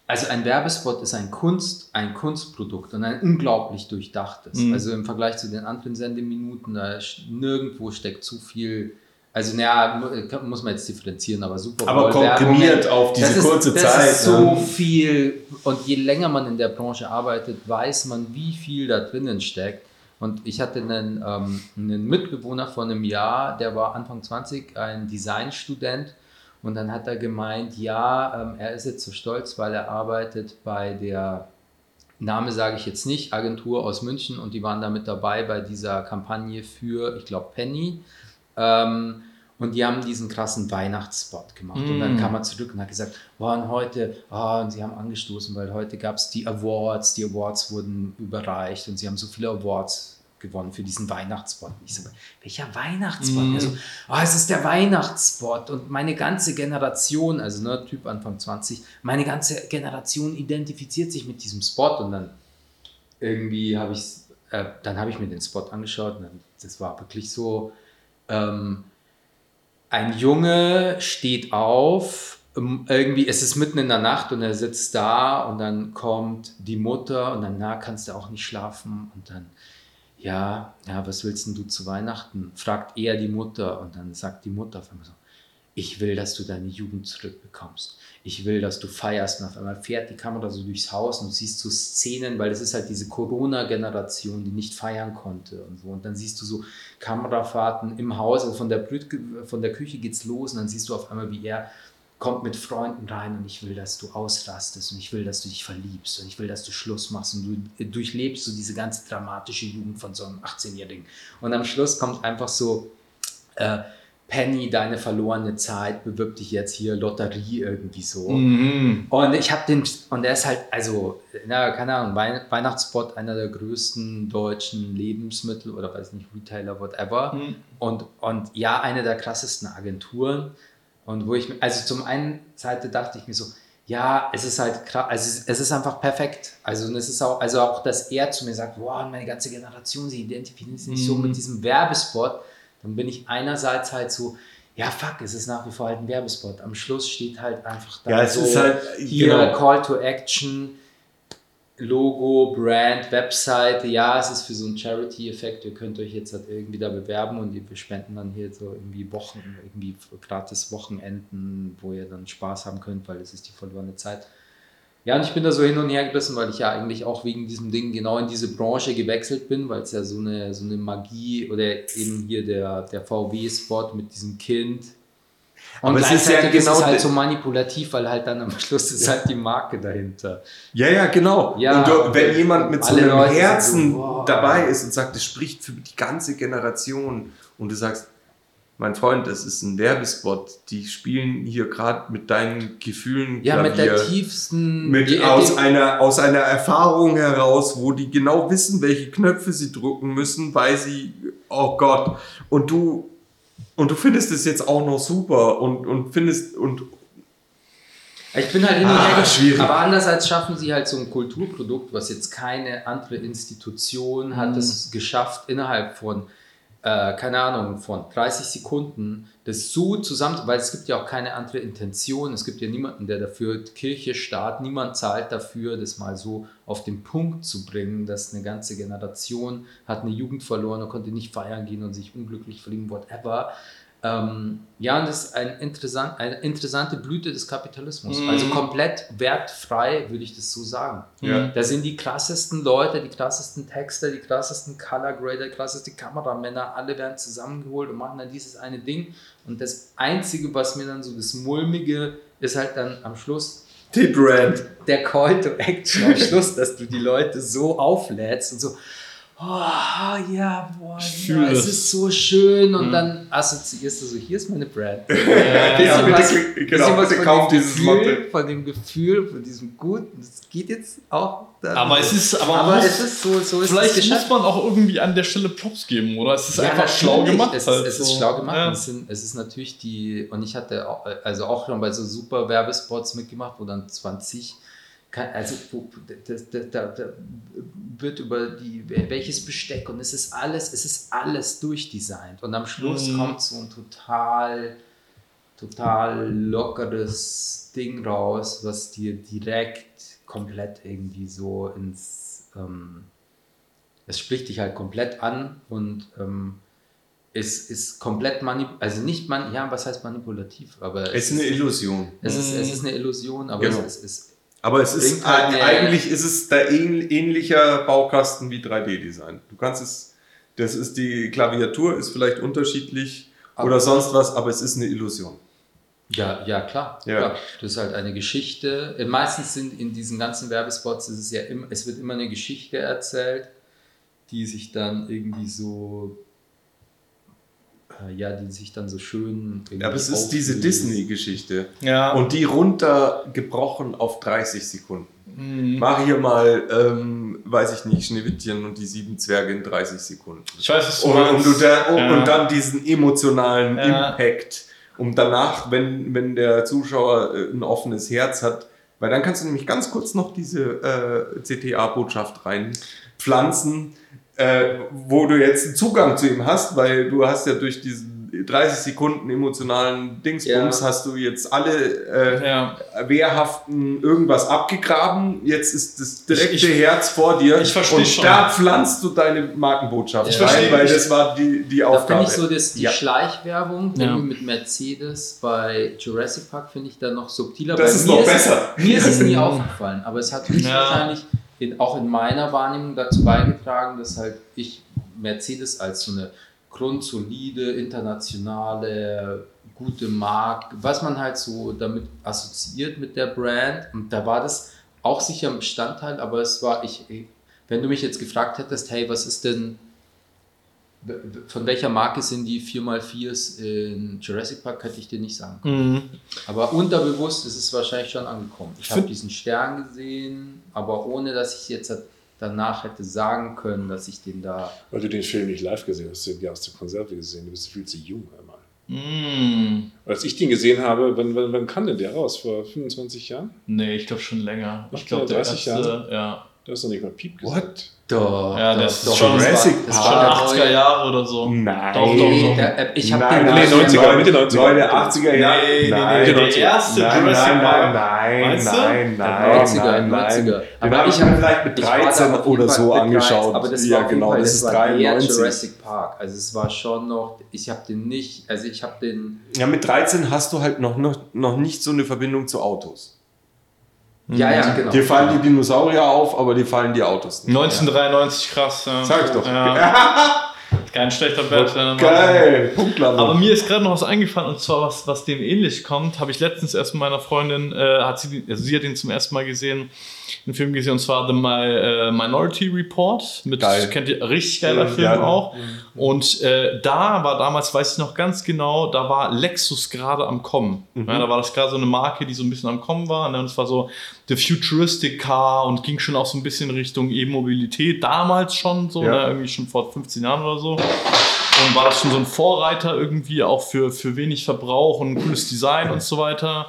also ein Werbespot ist ein Kunst, ein Kunstprodukt und ein unglaublich durchdachtes. Mhm. Also im Vergleich zu den anderen Sendeminuten, da ist nirgendwo steckt zu viel. Also naja, mu- muss man jetzt differenzieren, aber super. Aber komprimiert Werbungen, auf diese ist, kurze das Zeit. Ist so ne? viel und je länger man in der Branche arbeitet, weiß man, wie viel da drinnen steckt. Und ich hatte einen, ähm, einen Mitbewohner vor einem Jahr, der war Anfang 20, ein Designstudent. Und dann hat er gemeint, ja, ähm, er ist jetzt so stolz, weil er arbeitet bei der, Name sage ich jetzt nicht, Agentur aus München und die waren da mit dabei bei dieser Kampagne für, ich glaube, Penny. Ähm, und die haben diesen krassen Weihnachtsspot gemacht. Und dann Mm. kam er zurück und hat gesagt, und heute, oh, und sie haben angestoßen, weil heute gab es die Awards, die Awards wurden überreicht und sie haben so viele Awards gewonnen für diesen Weihnachtsspot. Ich so, welcher Weihnachtsspot? Mm. Also, oh, es ist der Weihnachtsspot und meine ganze Generation, also ne, Typ Anfang 20, meine ganze Generation identifiziert sich mit diesem Spot und dann irgendwie habe ich, äh, dann habe ich mir den Spot angeschaut und dann, das war wirklich so, ähm, ein Junge steht auf, ähm, irgendwie, es ist mitten in der Nacht und er sitzt da und dann kommt die Mutter und dann, na, kannst du auch nicht schlafen und dann, ja, ja, was willst denn du zu Weihnachten? Fragt er die Mutter und dann sagt die Mutter auf einmal so, ich will, dass du deine Jugend zurückbekommst. Ich will, dass du feierst. Und auf einmal fährt die Kamera so durchs Haus und du siehst so Szenen, weil das ist halt diese Corona-Generation, die nicht feiern konnte und so. Und dann siehst du so Kamerafahrten im Haus, also von der, Brüt von der Küche geht's los und dann siehst du auf einmal, wie er kommt mit Freunden rein und ich will, dass du ausrastest und ich will, dass du dich verliebst und ich will, dass du Schluss machst und du durchlebst so diese ganze dramatische Jugend von so einem 18-Jährigen. Und am Schluss kommt einfach so, äh, Penny, deine verlorene Zeit, bewirb dich jetzt hier, Lotterie irgendwie so. Mhm. Und ich habe den, und der ist halt, also, na, keine Ahnung, Wein, Weihnachtsspot, einer der größten deutschen Lebensmittel oder weiß nicht, Retailer, whatever. Mhm. Und, und ja, eine der krassesten Agenturen. Und wo ich, mir- also zum einen Seite dachte ich mir so, ja, es ist halt krass, also es ist- einfach perfekt. Also und es ist auch, also auch, dass er zu mir sagt, wow, meine ganze Generation, sie identifizieren sich nicht so Mhm. mit diesem Werbespot, dann bin ich einerseits halt so, ja fuck, es ist nach wie vor halt ein Werbespot. Am Schluss steht halt einfach da Ja, so, halt, hier genau. Call to Action, Logo, Brand, Webseite, ja, es ist für so einen Charity-Effekt, ihr könnt euch jetzt halt irgendwie da bewerben und wir spenden dann hier so irgendwie Wochen, irgendwie gratis Wochenenden, wo ihr dann Spaß haben könnt, weil es ist die verlorene Zeit. Ja, und ich bin da so hin und her gerissen, weil ich ja eigentlich auch wegen diesem Ding genau in diese Branche gewechselt bin, weil es ja so eine, so eine Magie oder eben hier der, der VW-Spot mit diesem Kind. Und Aber es ist ja gleichzeitig ist genau es halt de- so manipulativ, weil halt dann am Schluss ist halt die Marke dahinter. Ja, ja, genau. Ja, und du, wenn jemand mit so einem Leute Herzen so, wow. dabei ist und sagt, es spricht für die ganze Generation und du sagst, mein Freund, das ist ein Werbespot, die spielen hier gerade mit deinen Gefühlen Ja, mit der Klavier. tiefsten. mit die- aus, die- einer, aus einer Erfahrung heraus, wo die genau wissen, welche Knöpfe sie drücken müssen, weil sie, oh Gott, und du, und du findest es jetzt auch noch super und, und findest, und Ich bin halt hin und Ah, her schwierig. Aber andererseits schaffen sie halt so ein Kulturprodukt, was jetzt keine andere Institution hat es geschafft, innerhalb von, äh, keine Ahnung, von 30 Sekunden das so zusammen, weil es gibt ja auch keine andere Intention. Es gibt ja niemanden, der dafür, Kirche, Staat, niemand zahlt dafür, das mal so auf den Punkt zu bringen, dass eine ganze Generation hat eine Jugend verloren und konnte nicht feiern gehen und sich unglücklich verlieben, whatever. Ähm, ja, und das ist ein interessant, eine interessante Blüte des Kapitalismus. Mhm. Also komplett wertfrei, würde ich das so sagen. Ja. Da sind die krassesten Leute, die krassesten Texter, die krassesten Color Grader, die krassesten Kameramänner, alle werden zusammengeholt und machen dann dieses eine Ding. Und das Einzige, was mir dann so das Mulmige ist halt dann am Schluss die Brand. der Call to Action am Schluss, dass du die Leute so auflädst und so, oh ja, boah, ja, es ist so schön und dann assoziierst du so, hier ist meine Brand. Ja, bitte, was- genau, bitte von kauf dem dieses Gefühl, Lotte. Von dem Gefühl, von diesem Guten, das geht jetzt auch. dann- Aber es ist, aber, aber muss, es ist so, so ist vielleicht muss man auch irgendwie an der Stelle Props geben, oder? Es ist Ja, einfach schlau gemacht. Es, halt ist, es so. ist schlau gemacht. Ja. Und Es, sind, es ist natürlich die, und ich hatte auch, also auch schon bei so super Werbespots mitgemacht, wo dann 20, kann- also da, da, da, da wird über die, welches Besteck und es ist alles, es ist alles durchdesignt. Und am Schluss Mhm. kommt so ein total, total lockeres Ding raus, was dir direkt komplett irgendwie so ins, ähm, es spricht dich halt komplett an und ähm, es ist komplett manipulativ, also nicht man, ja, was heißt manipulativ, aber Es ist eine Illusion. es ist, es ist eine Illusion, aber Genau. es, ist, es Aber es ist halt eigentlich ist es der ähn- ähnlicher Baukasten wie 3D-Design. Du kannst es Das ist die Klaviatur, ist vielleicht unterschiedlich Aber- oder sonst was, aber es ist eine Illusion. Ja, ja, klar. Ja. klar. Das ist halt eine Geschichte. Äh, Meistens sind in diesen ganzen Werbespots, ist es ja immer, es wird immer eine Geschichte erzählt, die sich dann irgendwie so, ja, die sich dann so schön. irgendwie Aber es ist diese. Disney-Geschichte. Ja. Und die runtergebrochen auf 30 Sekunden. Mhm. Mach hier mal, ähm, weiß ich nicht, Schneewittchen und die sieben Zwerge in 30 Sekunden. Ich weiß, was du Und, und, meinst. du da, und, Ja. und dann diesen emotionalen Ja. Impact. Und danach, wenn, wenn der Zuschauer äh, ein offenes Herz hat, weil dann kannst du nämlich ganz kurz noch diese äh, CTA-Botschaft reinpflanzen, äh, wo du jetzt einen Zugang zu ihm hast, weil du hast ja durch diesen 30 Sekunden emotionalen Dingsbums Ja. hast du jetzt alle äh, Ja. wehrhaften irgendwas abgegraben. Jetzt ist das direkte Ich- ich- Herz vor dir ich versteh und schon. da pflanzt du deine Markenbotschaft Ich rein, weil ich- das war die, die Da Aufgabe. finde ich so das, die Ja. Schleichwerbung mit Mercedes bei Jurassic Park finde ich da noch subtiler. Das Bei ist mir noch besser. Mir ist es nie aufgefallen, aber es hat mich Ja. wahrscheinlich in, auch in meiner Wahrnehmung dazu beigetragen, dass halt ich Mercedes als so eine grundsolide, internationale, gute Marke, was man halt so damit assoziiert mit der Brand. Und da war das auch sicher ein Bestandteil, aber es war, ich, wenn du mich jetzt gefragt hättest, hey, was ist denn, von welcher Marke sind die 4x4s in Jurassic Park, hätte ich dir nicht sagen können. Mhm. Aber unterbewusst ist es wahrscheinlich schon angekommen. Ich habe diesen Stern gesehen, aber ohne dass ich jetzt danach hätte sagen können, dass ich den da. Weil du den Film nicht live gesehen hast, du hast ihn ja aus der Konserve gesehen, du bist viel zu jung einmal. Mhm. Als ich den gesehen habe, wann, wann, wann kam denn der raus? Vor 25 Jahren? Nee, ich glaube schon länger. Macht Ich glaube, der der 30 erste, Jahre? ja. Da hast du noch nicht mal Piep gesagt. What? Doch, Ja, doch, das ist doch, schon das war- Jurassic das war der 80er neue- Jahre oder so. Nein. Doch, doch, Nee, doch. der, äh, ich habe Nein, den nein, Nee, 90er, Mitte 90er. Leute, 80er Jahre. Nee, nee, nee, nein, der nein, erste nein, Jurassic nein, Park. Nein, nein, Der nein, 90er, nein, nein. 90er. Den Aber habe ich ich mir hab- vielleicht mit ich war da 13 auf jeden oder so mit 13, angeschaut. Aber das ja, war genau, Fall, das das ist war der 93. Jurassic Park. Also es war schon noch, ich habe den nicht, also ich habe den, Ja, mit 13 hast du halt noch, noch, noch nicht so eine Verbindung zu Autos. Ja, ja, genau. Dir fallen die Dinosaurier auf, aber dir fallen die Autos nicht. 1993, krass. Ja. Sag ich doch. Ja. Kein schlechter Bachelor. Geil, Punktlandung. Aber mir ist gerade noch was eingefallen und zwar was, was dem ähnlich kommt, habe ich letztens erst mit meiner Freundin, äh, hat sie, also sie hat ihn zum ersten Mal gesehen, einen Film gesehen und zwar The My, äh, Minority Report mit, Geil. kennt ihr, richtig geiler Ja, Film ja. auch. Und äh, da war damals, weiß ich noch ganz genau, da war Lexus gerade am Kommen. Ja, da war das gerade so eine Marke, die so ein bisschen am Kommen war. Ne? Und es war so the futuristic car und ging schon auch so ein bisschen Richtung E-Mobilität. Damals schon so, Ja. ne? irgendwie schon vor 15 Jahren oder so. Und war das schon so ein Vorreiter irgendwie auch für, für wenig Verbrauch und cooles Design und so weiter.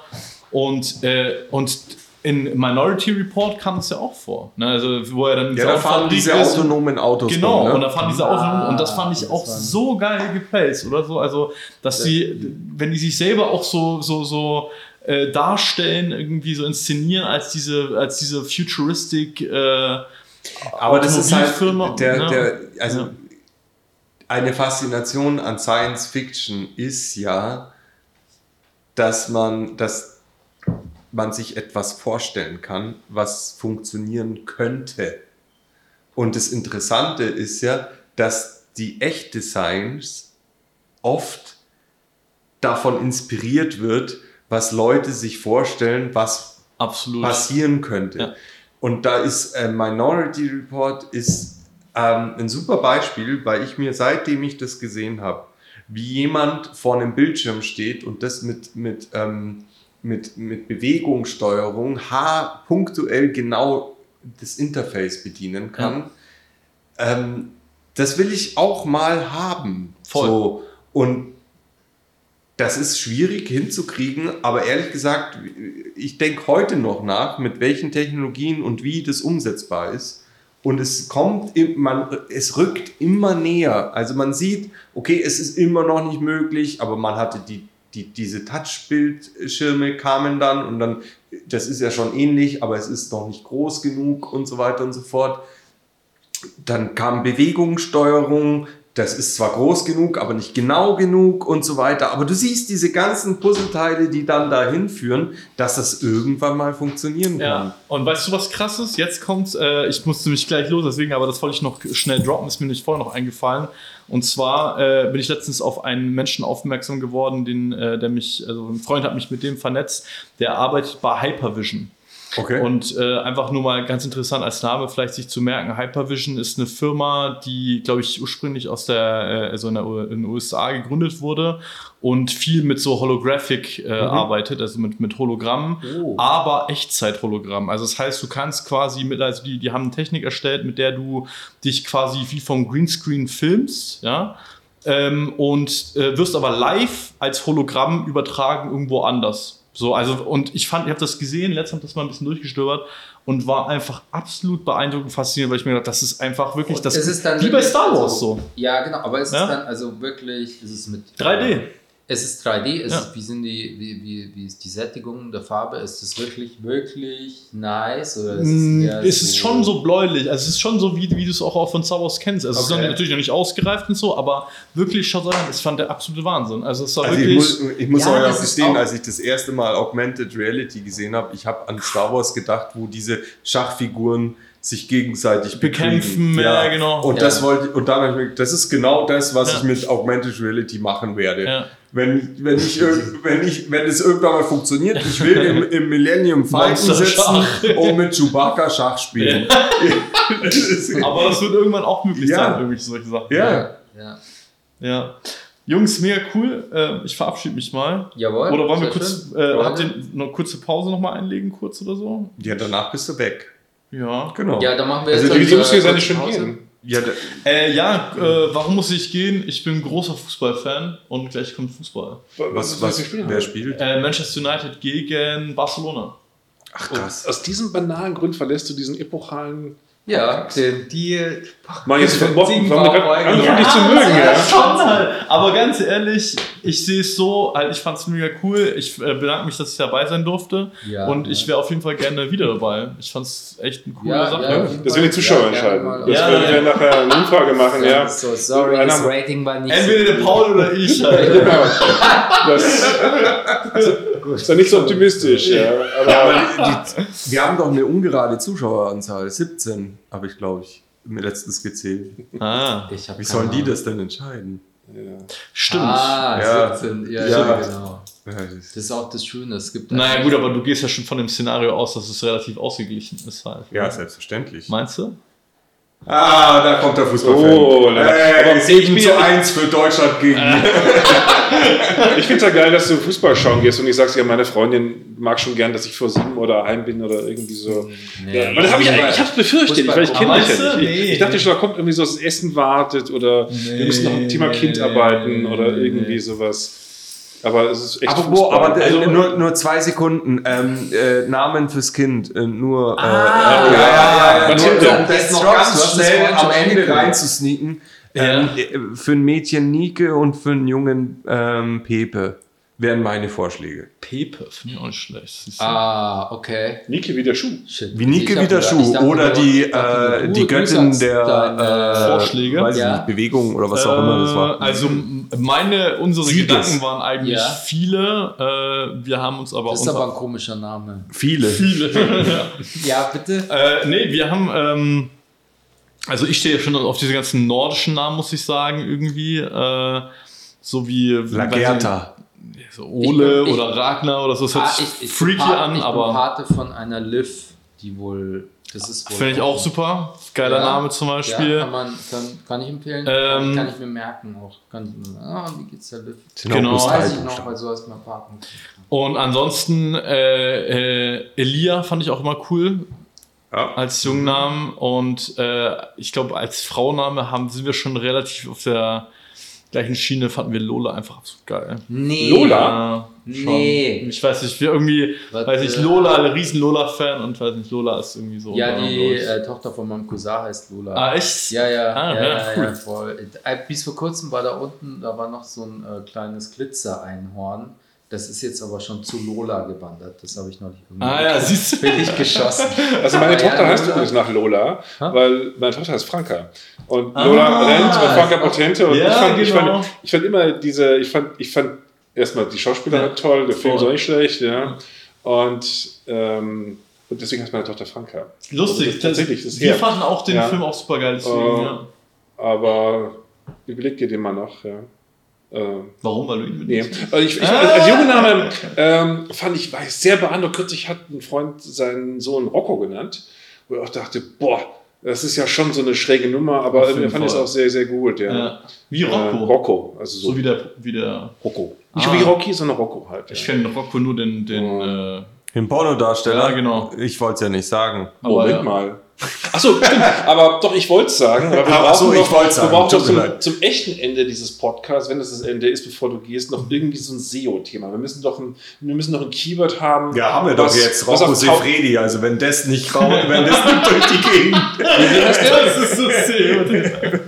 Und, äh, und in Minority Report kam es ja auch vor. Ne? Also, wo er dann ja, da fahren diese ist und- autonomen Autos. Genau, und ne? da fahren diese Autos Ah, und das fand ich das auch so geil geplaced oder so. Also, dass sie, wenn die sich selber auch so, so, so äh, darstellen, irgendwie so inszenieren als diese, als diese futuristic äh, Aber das ist halt der, ne? der, also Ja. eine Faszination an Science Fiction ist ja, dass man, dass man sich etwas vorstellen kann, was funktionieren könnte. Und das Interessante ist ja, dass die echte Science oft davon inspiriert wird, was Leute sich vorstellen, was absolut. passieren könnte. Ja. Und da ist äh, Minority Report ist ähm, ein super Beispiel, weil ich mir seitdem ich das gesehen habe, wie jemand vor einem Bildschirm steht und das mit, mit, ähm, mit, mit Bewegungssteuerung ha punktuell genau das Interface bedienen kann. Ähm, das will ich auch mal haben. Voll. So. Und das ist schwierig hinzukriegen, aber ehrlich gesagt, ich denke heute noch nach, mit welchen Technologien und wie das umsetzbar ist. Und es kommt, man, es rückt immer näher. Also man sieht, okay, es ist immer noch nicht möglich, aber man hatte die, die, diese Touchbildschirme kamen dann und dann, das ist ja schon ähnlich, aber es ist noch nicht groß genug und so weiter und so fort. Dann kam Bewegungssteuerung, das ist zwar groß genug, aber nicht genau genug und so weiter. Aber du siehst diese ganzen Puzzleteile, die dann dahin führen, dass das irgendwann mal funktionieren kann. Ja, und weißt du, was krass ist? Jetzt kommt, äh, ich musste mich gleich los, deswegen, aber das wollte ich noch schnell droppen, ist mir nicht vorher noch eingefallen. Und zwar äh, bin ich letztens auf einen Menschen aufmerksam geworden, den, äh, der mich, also ein Freund hat mich mit dem vernetzt, der arbeitet bei Hypervision. Okay. Und äh, einfach nur mal ganz interessant als Name vielleicht sich zu merken, Hypervision ist eine Firma, die, glaube ich, ursprünglich aus der, äh, also in, der, in den USA gegründet wurde und viel mit so Holographic äh, arbeitet, also mit, mit Hologrammen, Oh. aber Echtzeit-Hologramm. Also das heißt, du kannst quasi mit, also die, die haben eine Technik erstellt, mit der du dich quasi wie vom Greenscreen filmst, ja, ähm, und äh, wirst aber live als Hologramm übertragen irgendwo anders. So, also, und ich fand, ich habe das gesehen, letztens habe das mal ein bisschen durchgestöbert und war einfach absolut beeindruckend fasziniert, weil ich mir gedacht, das ist einfach wirklich das ist dann wie bei Star Wars so- so. Ja, genau, aber es Ja? ist dann also wirklich, ist es mit 3D. Es ist 3D, es Ja. ist, wie sind die, wie, wie, wie ist die Sättigung der Farbe? Ist es wirklich, wirklich nice? Oder ist Mm, es, eher Es ist schon so bläulich, also es ist schon so, wie, wie du es auch von Star Wars kennst. Also es ist Okay. natürlich noch nicht ausgereift und so, aber wirklich schaut an, das fand der absolute Wahnsinn. Also es war Also ich wirklich. muss, ich muss Ja, euch auch gestehen, als ich das erste Mal Augmented Reality gesehen habe, ich habe an Star Wars gedacht, wo diese Schachfiguren sich gegenseitig Bekämpfen, bekriegen. ja, genau. Und Ja. das wollte und dann habe ich mir gedacht, das ist genau das, was Ja. ich mit Augmented Reality machen werde. Wenn, wenn, ich, wenn, ich, wenn es irgendwann mal funktioniert, ich will im, im Millennium Falcon sitzen und mit Chewbacca Schach spielen. Aber das wird irgendwann auch möglich Ja. sein, irgendwie solche Sachen. ja. Ja. Ja. Jungs, mega cool. Äh, ich verabschiede mich mal. Jawohl. Oder wollen wir kurz, äh, habt ihr eine kurze Pause nochmal einlegen, kurz oder so? ja, danach bist du weg. Ja. Genau. Ja, dann machen wir Also jetzt die- musst du jetzt äh, eigentlich schon Pause. gehen? Ja, Äh, ja, äh, warum muss ich gehen? Ich bin großer Fußballfan und gleich kommt Fußball. was, was, wer spielt? Äh, Manchester United gegen Barcelona. Ach Und krass. aus diesem banalen Grund verlässt du diesen epochalen. Ja, den Deal. Mal jetzt warum wir angefangen, Ja. dich zu mögen, ja. Schon halt. Aber ganz ehrlich, ich sehe es so, halt, ich fand es mega cool. Ich äh, bedanke mich, dass ich dabei sein durfte. Ja, und ja. ich wäre auf jeden Fall gerne wieder dabei. Ich fand es echt eine coole Ja, Sache. ja. Das werden die Zuschauer entscheiden. mal. Das Ja, werden ja. wir nachher eine Umfrage machen, ja. So, sorry, das Rating war nicht Entweder der Paul oder ich. Halt. Genau. Das ist ja nicht so optimistisch, ja. Ja, Aber aber die, wir haben doch eine ungerade Zuschaueranzahl. 17 habe ich, glaube ich, mir letztens gezählt. Ah, Wie sollen die das denn entscheiden? stimmt. Ah, Ja. 17. Ja, Ja. ja, genau. Ja, das- ist auch das Schöne. Es gibt Naja, gut, aber du gehst ja schon von dem Szenario aus, dass es relativ ausgeglichen ist halt. ja, selbstverständlich. Meinst du? Ah, da kommt der Fußballfan. Oh, hey, aber 7 ich bin zu ja- 1 für Deutschland gegen. ich finde es ja geil, dass du Fußball schauen gehst und ich sagst, ja, meine Freundin mag schon gern, dass ich vor sieben oder heim bin oder irgendwie so. Nee. Ja, aber das hab ich, ich habe es befürchtet, weil ich kenne dich ja nicht. Nee. Ich, dachte schon, da kommt irgendwie so, das Essen wartet oder wir müssen noch am Thema Nee, Kind nee, arbeiten nee, oder nee, irgendwie nee. sowas. Aber es ist echt Aber wo? Fußball. Aber Also- äh, nur, nur zwei Sekunden. Ähm, äh, Namen fürs Kind. Äh, nur. Äh, Ah, äh, ja, ja, ja. Mathilde. Nur, um das noch ganz schnell am Ende reinzusneaken. Ähm, äh, für ein Mädchen Nike und für einen Jungen ähm, Pepe wären meine Vorschläge. Pepe, finde ich auch nicht schlecht. Ah, okay. Nike wie der Schuh. Shit. Wie Nike wie der Schuh. dachte Oder die, dachte äh, die Göttin der äh, Vorschläge? Weiß ich Ja. nicht, Bewegung oder was auch immer das war. Also meine, unsere Sieges. Gedanken waren eigentlich Ja. viele. Äh, wir haben uns aber Das ist unter- aber ein komischer Name. Viele. viele. ja. Ja, bitte. Äh, nee, wir haben, ähm, also ich stehe ja schon auf diese ganzen nordischen Namen, muss ich sagen, irgendwie. Äh, so wie Lagerta. ich, so Ole Ich bin- ich- oder Ragnar oder so. Das hört Ah, sich ich, ich freaky bin Pat- an, ich bin aber Pate von einer Liv, die wohl. Das ist wohl. finde ich auch super. Geiler Ja. Name zum Ja, Beispiel. kann, man, kann, kann ich empfehlen. Ähm, kann ich mir merken auch. Kann, ah, wie geht's der auch Genau. drei Weiß ich noch, weil so heißt mein Paten. Und ansonsten äh, äh, Elia fand ich auch immer cool Ja. als Jungnamen. Und äh, ich glaube, als Frauenname haben, sind wir schon relativ auf der gleichen Schiene, fanden wir Lola einfach absolut geil. Nee. Lola? Ja, schon. Nee. Ich weiß nicht, wir irgendwie, Was, weiß ich, äh, Lola, ein riesen Lola-Fan und weiß nicht, Lola ist irgendwie so. Ja, die ich. äh, Tochter von meinem Cousin heißt Lola. ah, echt? Ja, ja, Ah, ja, ja, ja, cool. ja, voll. Äh, Bis vor kurzem war da unten, da war noch so ein äh, kleines Glitzer-Einhorn. Das ist jetzt aber schon zu Lola gewandert. Das habe ich noch nicht irgendwie Ah ja, siehst du. bin ich geschossen. Also meine Aber ja, Tochter heißt Lola- übrigens nach Lola, Ha? weil meine Tochter heißt Franka. Und Ah, Lola rennt und Franka Potente. Und ja, ich, fand, ich, genau. fand, ich fand immer diese, ich fand, ich fand erstmal die Schauspielerin Ja, toll, der Film ist auch nicht schlecht, ja. Und, ähm, und deswegen heißt meine Tochter Franka. Lustig. Also tatsächlich, das wir her. fanden auch den Ja. Film auch super geil. Deswegen, Äh, ja. Aber überleg dir den mal noch, ja. Ähm, Warum? Weil du ihn Nee. benutzt? Also ich, ich, Ah. als Jungname ähm, fand ich, war ich sehr beeindruckt. Kürzlich hat ein Freund seinen Sohn Rocco genannt, wo ich auch dachte, boah, das ist ja schon so eine schräge Nummer, aber jeden fand ich es auch sehr, sehr gut. Ja. Ja. Wie Rocco. Äh, Rocco, also so, So wie der, wie der. Rocco. Nicht Ah. wie Rocky, sondern Rocco halt. Ich ja. kenne Rocco nur den. den Oh. äh, Den Pornodarsteller? Ja, genau. Ich wollte es ja nicht sagen. aber, Moment ja. mal. Achso, stimmt. Aber doch, ich wollte es sagen. Aber wir Ach brauchen so, ich noch, wollt's wir sagen. brauchen doch zum, zum echten Ende dieses Podcasts, wenn das das Ende ist, bevor du gehst, noch irgendwie so ein SEO-Thema. Wir müssen doch ein, wir müssen noch ein Keyword haben. Ja, haben wir doch was- jetzt. was Rocco Sefredi. Also wenn das nicht raus, wenn das nicht durch die Gegend. Wie heißt der? Das ist so sehr.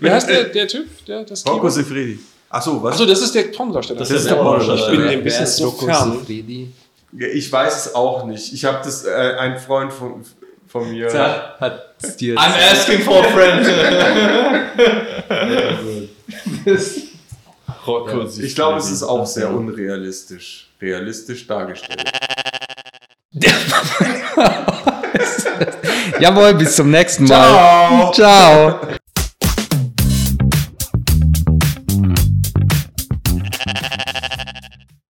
Wie heißt der, der Typ? Der, das Rocco? Sefredi. Achso, was? Achso, das ist der Pornodarsteller. Das Das ist der Pornodarsteller. Ich bin dem bisschen so fern. Siffredi? Ja, ich weiß es auch nicht. Ich habe das, äh, ein Freund von, von mir. Tja, hat es dir I'm asking for a friend. Ja, Ich glaube, es ist auch sehr unrealistisch. Realistisch dargestellt. Jawohl, bis zum nächsten Mal. Ciao. Ciao.